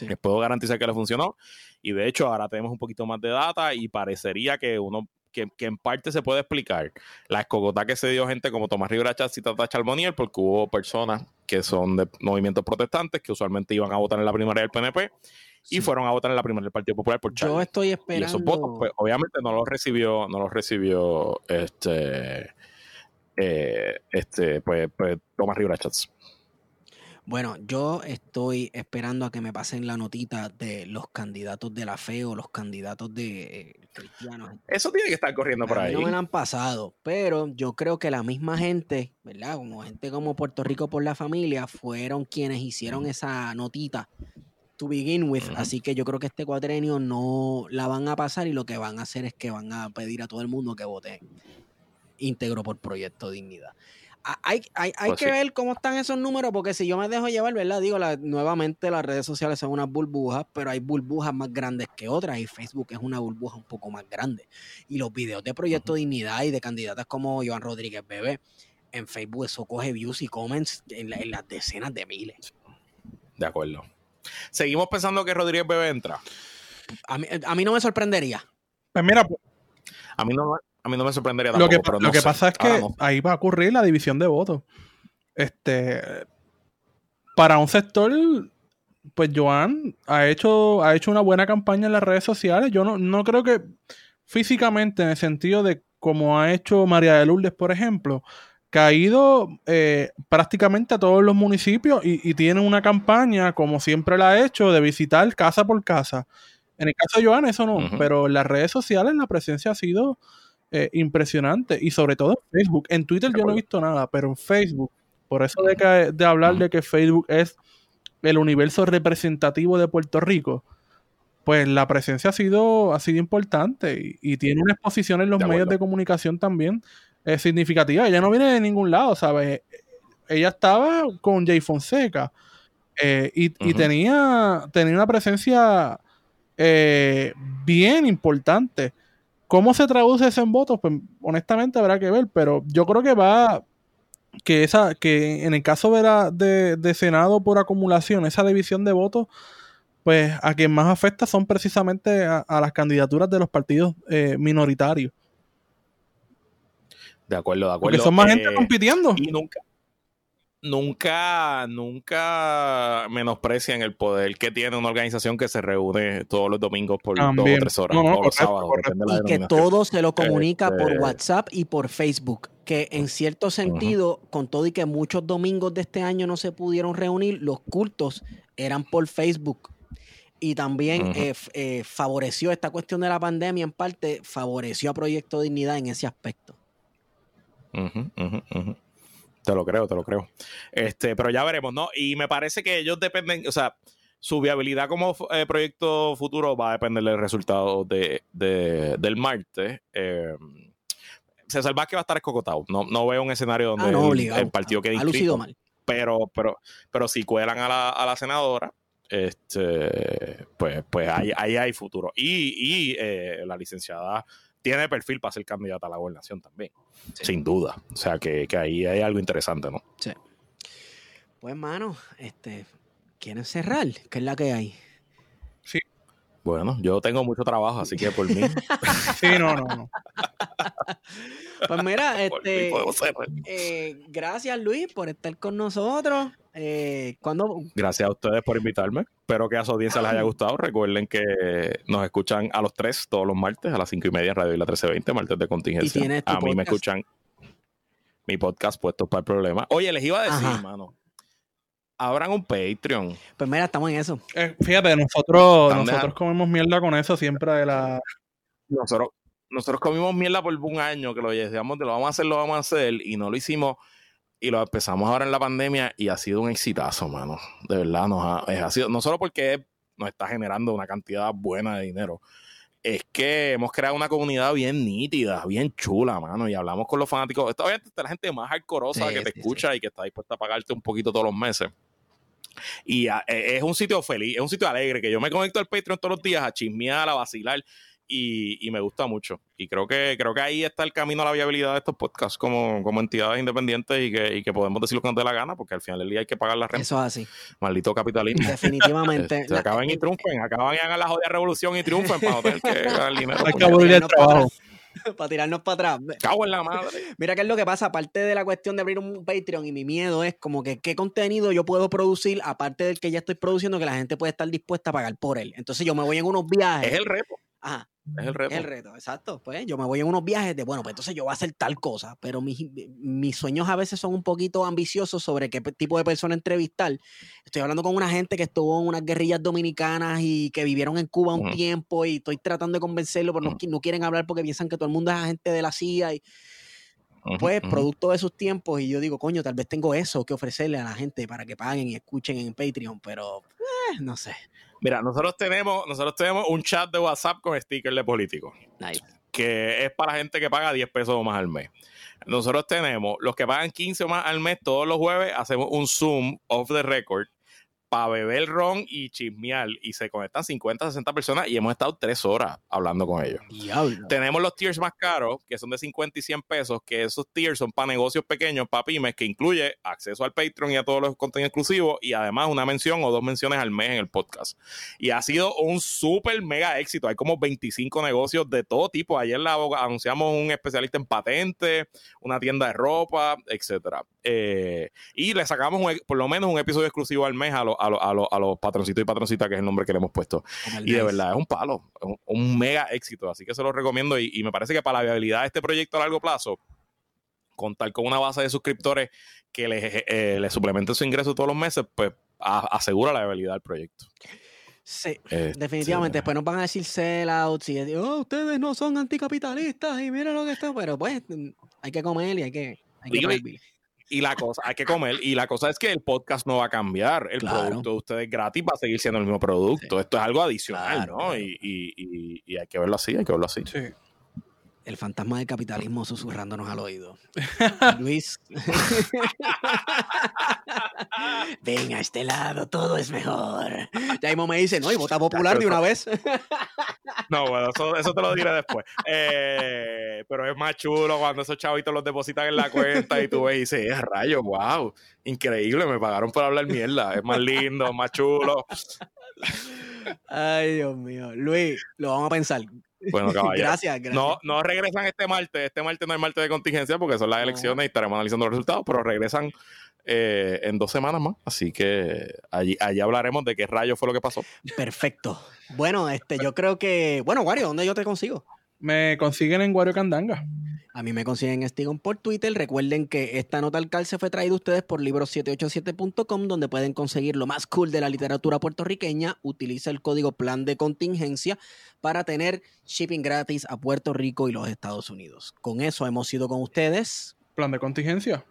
Les puedo garantizar que le funcionó. Y de hecho, ahora tenemos un poquito más de data y parecería que uno que, en parte se puede explicar la escogota que se dio gente como Tomás Rivera Chávez y Tata Charboniel, porque hubo personas que son de movimientos protestantes que usualmente iban a votar en la primaria del PNP y fueron a votar en la primaria del Partido Popular por Chávez. Yo estoy esperando. Y esos votos, pues, obviamente no los recibió, no los recibió este, eh, este, pues, pues Tomás Rivera Chávez. Bueno, yo estoy esperando a que me pasen la notita de los candidatos de la fe o los candidatos de eh, cristianos. Eso tiene que estar corriendo por ahí. No me lo han pasado, pero yo creo que la misma gente, ¿verdad? Como gente como Puerto Rico por la familia, fueron quienes hicieron esa notita to begin with. Así que yo creo que este cuatrenio no la van a pasar y lo que van a hacer es que van a pedir a todo el mundo que vote íntegro por Proyecto Dignidad hay, hay, hay pues que ver cómo están esos números, porque si yo me dejo llevar, ¿verdad? Digo, nuevamente las redes sociales son unas burbujas, pero hay burbujas más grandes que otras y Facebook es una burbuja un poco más grande. Y los videos de Proyecto Dignidad y de candidatas como Joan Rodríguez Bebé, en Facebook eso coge views y comments en, las decenas de miles. De acuerdo. Seguimos pensando que Rodríguez Bebé entra. A mí, a mí no me sorprendería. Pues mira, a mí no, a mí no me sorprendería tampoco, Lo que, lo que pasa es que ahí va a ocurrir la división de votos. Este, para un sector, pues Joan ha hecho, ha hecho una buena campaña en las redes sociales. Yo no, creo que físicamente, en el sentido de como ha hecho María de Lourdes, por ejemplo, que ha ido eh, prácticamente a todos los municipios y, y, tiene una campaña, como siempre la ha hecho, de visitar casa por casa. En el caso de Joan, eso no, pero en las redes sociales la presencia ha sido eh, impresionante. Y sobre todo en Facebook. En Twitter yo no he visto nada, pero en Facebook. Por eso de, de hablar de que Facebook es el universo representativo de Puerto Rico, pues la presencia ha sido, ha sido importante y, tiene una exposición en los medios de comunicación también eh, significativa. Ella no viene de ningún lado, ¿sabes? Ella estaba con Jay Fonseca eh, y, tenía, tenía una presencia bien importante. ¿Cómo se traduce eso en votos? Pues honestamente habrá que ver, pero yo creo que va que esa que en el caso de, de, Senado por acumulación, esa división de votos, pues a quien más afecta son precisamente a, las candidaturas de los partidos eh, minoritarios. De acuerdo, de acuerdo. Porque son más gente eh, compitiendo. Y nunca, nunca, nunca menosprecian el poder que tiene una organización que se reúne todos los domingos por dos o tres horas, o los sábados, y que todo se lo comunica por este WhatsApp y por Facebook. Que en cierto sentido, con todo y que muchos domingos de este año no se pudieron reunir, los cultos eran por Facebook. Y también eh, eh, favoreció esta cuestión de la pandemia, en parte, favoreció a Proyecto Dignidad en ese aspecto. Te lo creo, te lo creo. Este, pero ya veremos, ¿no? Y me parece que ellos dependen, o sea, su viabilidad como eh, proyecto futuro va a depender del resultado de, del martes. Eh, César Vázquez va a estar escocotado. No, no veo un escenario donde ah, el, partido quede inscrito. Mal. Pero, pero, pero si cuelan a la, a la senadora, este, pues, pues ahí, ahí hay futuro. Y, y eh, la licenciada tiene perfil para ser candidata a la gobernación también. Sin duda. O sea que, ahí hay algo interesante, ¿no? Sí. Pues, mano, este, ¿quieren cerrar? ¿Qué es la que hay? Bueno, yo tengo mucho trabajo, así que por mí. sí, no, no, no. Pues mira, este, eh, gracias Luis por estar con nosotros. Eh, cuando... Gracias a ustedes por invitarme. Espero que a su audiencia les haya gustado. Recuerden que nos escuchan a los tres todos los martes a las cinco y media en Radio la 1320, martes de contingencia. a mí me escuchan mi podcast Puestos para el Problema. Oye, les iba a decir, hermano, abran un Patreon. Pues mira, estamos en eso. Eh, fíjate, nosotros, nosotros comemos mierda con eso siempre de la... Nosotros, nosotros comimos mierda por un año que lo decíamos, lo vamos a hacer, lo vamos a hacer, y no lo hicimos y lo empezamos ahora en la pandemia y ha sido un exitazo, mano. De verdad, nos ha, sido, no solo porque nos está generando una cantidad buena de dinero, es que hemos creado una comunidad bien nítida, bien chula, mano, y hablamos con los fanáticos. Esta obviamente está la gente más hardcoreosa que te escucha y que está dispuesta a pagarte un poquito todos los meses. Y e, es un sitio feliz, es un sitio alegre, que yo me conecto al Patreon todos los días a chismear, a vacilar y, me gusta mucho. Y creo que, creo que ahí está el camino a la viabilidad de estos podcasts como, como entidades independientes y que, y que podemos decir lo que nos dé la gana, porque al final del día hay que pagar la renta. Eso es así. Maldito capitalismo. Definitivamente. Este, acaban y triunfen, acaban y hagan la jodida revolución y triunfen para no tener que ganar dinero. Abolir el trabajo. para tirarnos para atrás. Cago en la madre. Mira qué es lo que pasa, aparte de la cuestión de abrir un Patreon y mi miedo es como que qué contenido yo puedo producir, aparte del que ya estoy produciendo, que la gente puede estar dispuesta a pagar por él. Entonces yo me voy en unos viajes. Es el reto. Ajá. Es el reto. el reto, exacto. Pues yo me voy en unos viajes de, bueno, pues entonces yo voy a hacer tal cosa, pero mis, mis sueños a veces son un poquito ambiciosos sobre qué tipo de persona entrevistar. Estoy hablando con una gente que estuvo en unas guerrillas dominicanas y que vivieron en Cuba un tiempo y estoy tratando de convencerlo, pero no, quieren hablar porque piensan que todo el mundo es agente de la CIA y pues producto de esus tiempos y yo digo, coño, tal vez tengo eso que ofrecerle a la gente para que paguen y escuchen en Patreon, pero eh, no sé. Mira, nosotros tenemos, nosotros tenemos un chat de WhatsApp con stickers de políticos. Que es para gente que paga 10 pesos o más al mes. Nosotros tenemos los que pagan 15 o más al mes todos los jueves, hacemos un Zoom off the record para beber ron y chismear. Y se conectan 50, 60 personas y hemos estado tres horas hablando con ellos. Tenemos los tiers más caros, que son de 50 y 100 pesos, que esos tiers son para negocios pequeños, para pymes, que incluye acceso al Patreon y a todos los contenidos exclusivos y además una mención o dos menciones al mes en el podcast. Y ha sido un súper mega éxito. Hay como 25 negocios de todo tipo. Ayer la, anunciamos un especialista en patentes, una tienda de ropa, etcétera. Eh, y le sacamos por lo menos un episodio exclusivo al mes a los a, los patroncitos y patroncitas, que es el nombre que le hemos puesto. Y de verdad es un palo, un, mega éxito. Así que se lo recomiendo y, me parece que para la viabilidad de este proyecto a largo plazo, contar con una base de suscriptores que les, eh, suplemente su ingreso todos los meses, pues asegura la viabilidad del proyecto. Sí, este, definitivamente. Después nos van a decir sellouts y oh, ustedes no son anticapitalistas y mira lo que está. Pero pues hay que comer y hay que, hay que y la cosa, hay que comer. Y la cosa es que el podcast no va a cambiar. El producto de ustedes gratis va a seguir siendo el mismo producto. Esto es algo adicional, ¿no? Y, y, y, hay que verlo así, hay que verlo así. Sí el fantasma del capitalismo susurrándonos al oído. Luis. Ven a este lado, todo es mejor. Ya me dice, no, y vota popular de una vez. no, bueno, eso, te lo diré después. Eh, pero es más chulo cuando esos chavitos los depositan en la cuenta y tú ves y dices, es eh, rayo, wow, increíble, me pagaron por hablar mierda. Es más lindo, más chulo. Ay, Dios mío. Luis, lo vamos a pensar. Bueno, caballero. gracias, gracias. No, no regresan este martes. Este martes no hay martes de contingencia porque son las elecciones y estaremos analizando los resultados, pero regresan eh, en dos semanas más. Así que allí, allí hablaremos de qué rayo fue lo que pasó. Perfecto. Bueno, este, yo creo que. Bueno, Wario, ¿dónde yo te consigo? Me consiguen en Wario Candanga. A mí me consiguen Stigon por Twitter. Recuerden que esta nota al se fue traída a ustedes por libros787.com, donde pueden conseguir lo más cool de la literatura puertorriqueña. Utiliza el código plan de contingencia para tener shipping gratis a Puerto Rico y los Estados Unidos. Con eso hemos ido con ustedes. Plan de contingencia.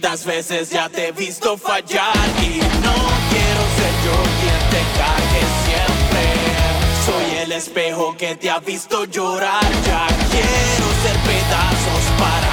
Veces ya te he visto fallar y no quiero ser yo quien te cague siempre. Soy el espejo que te ha visto llorar, ya quiero ser pedazos para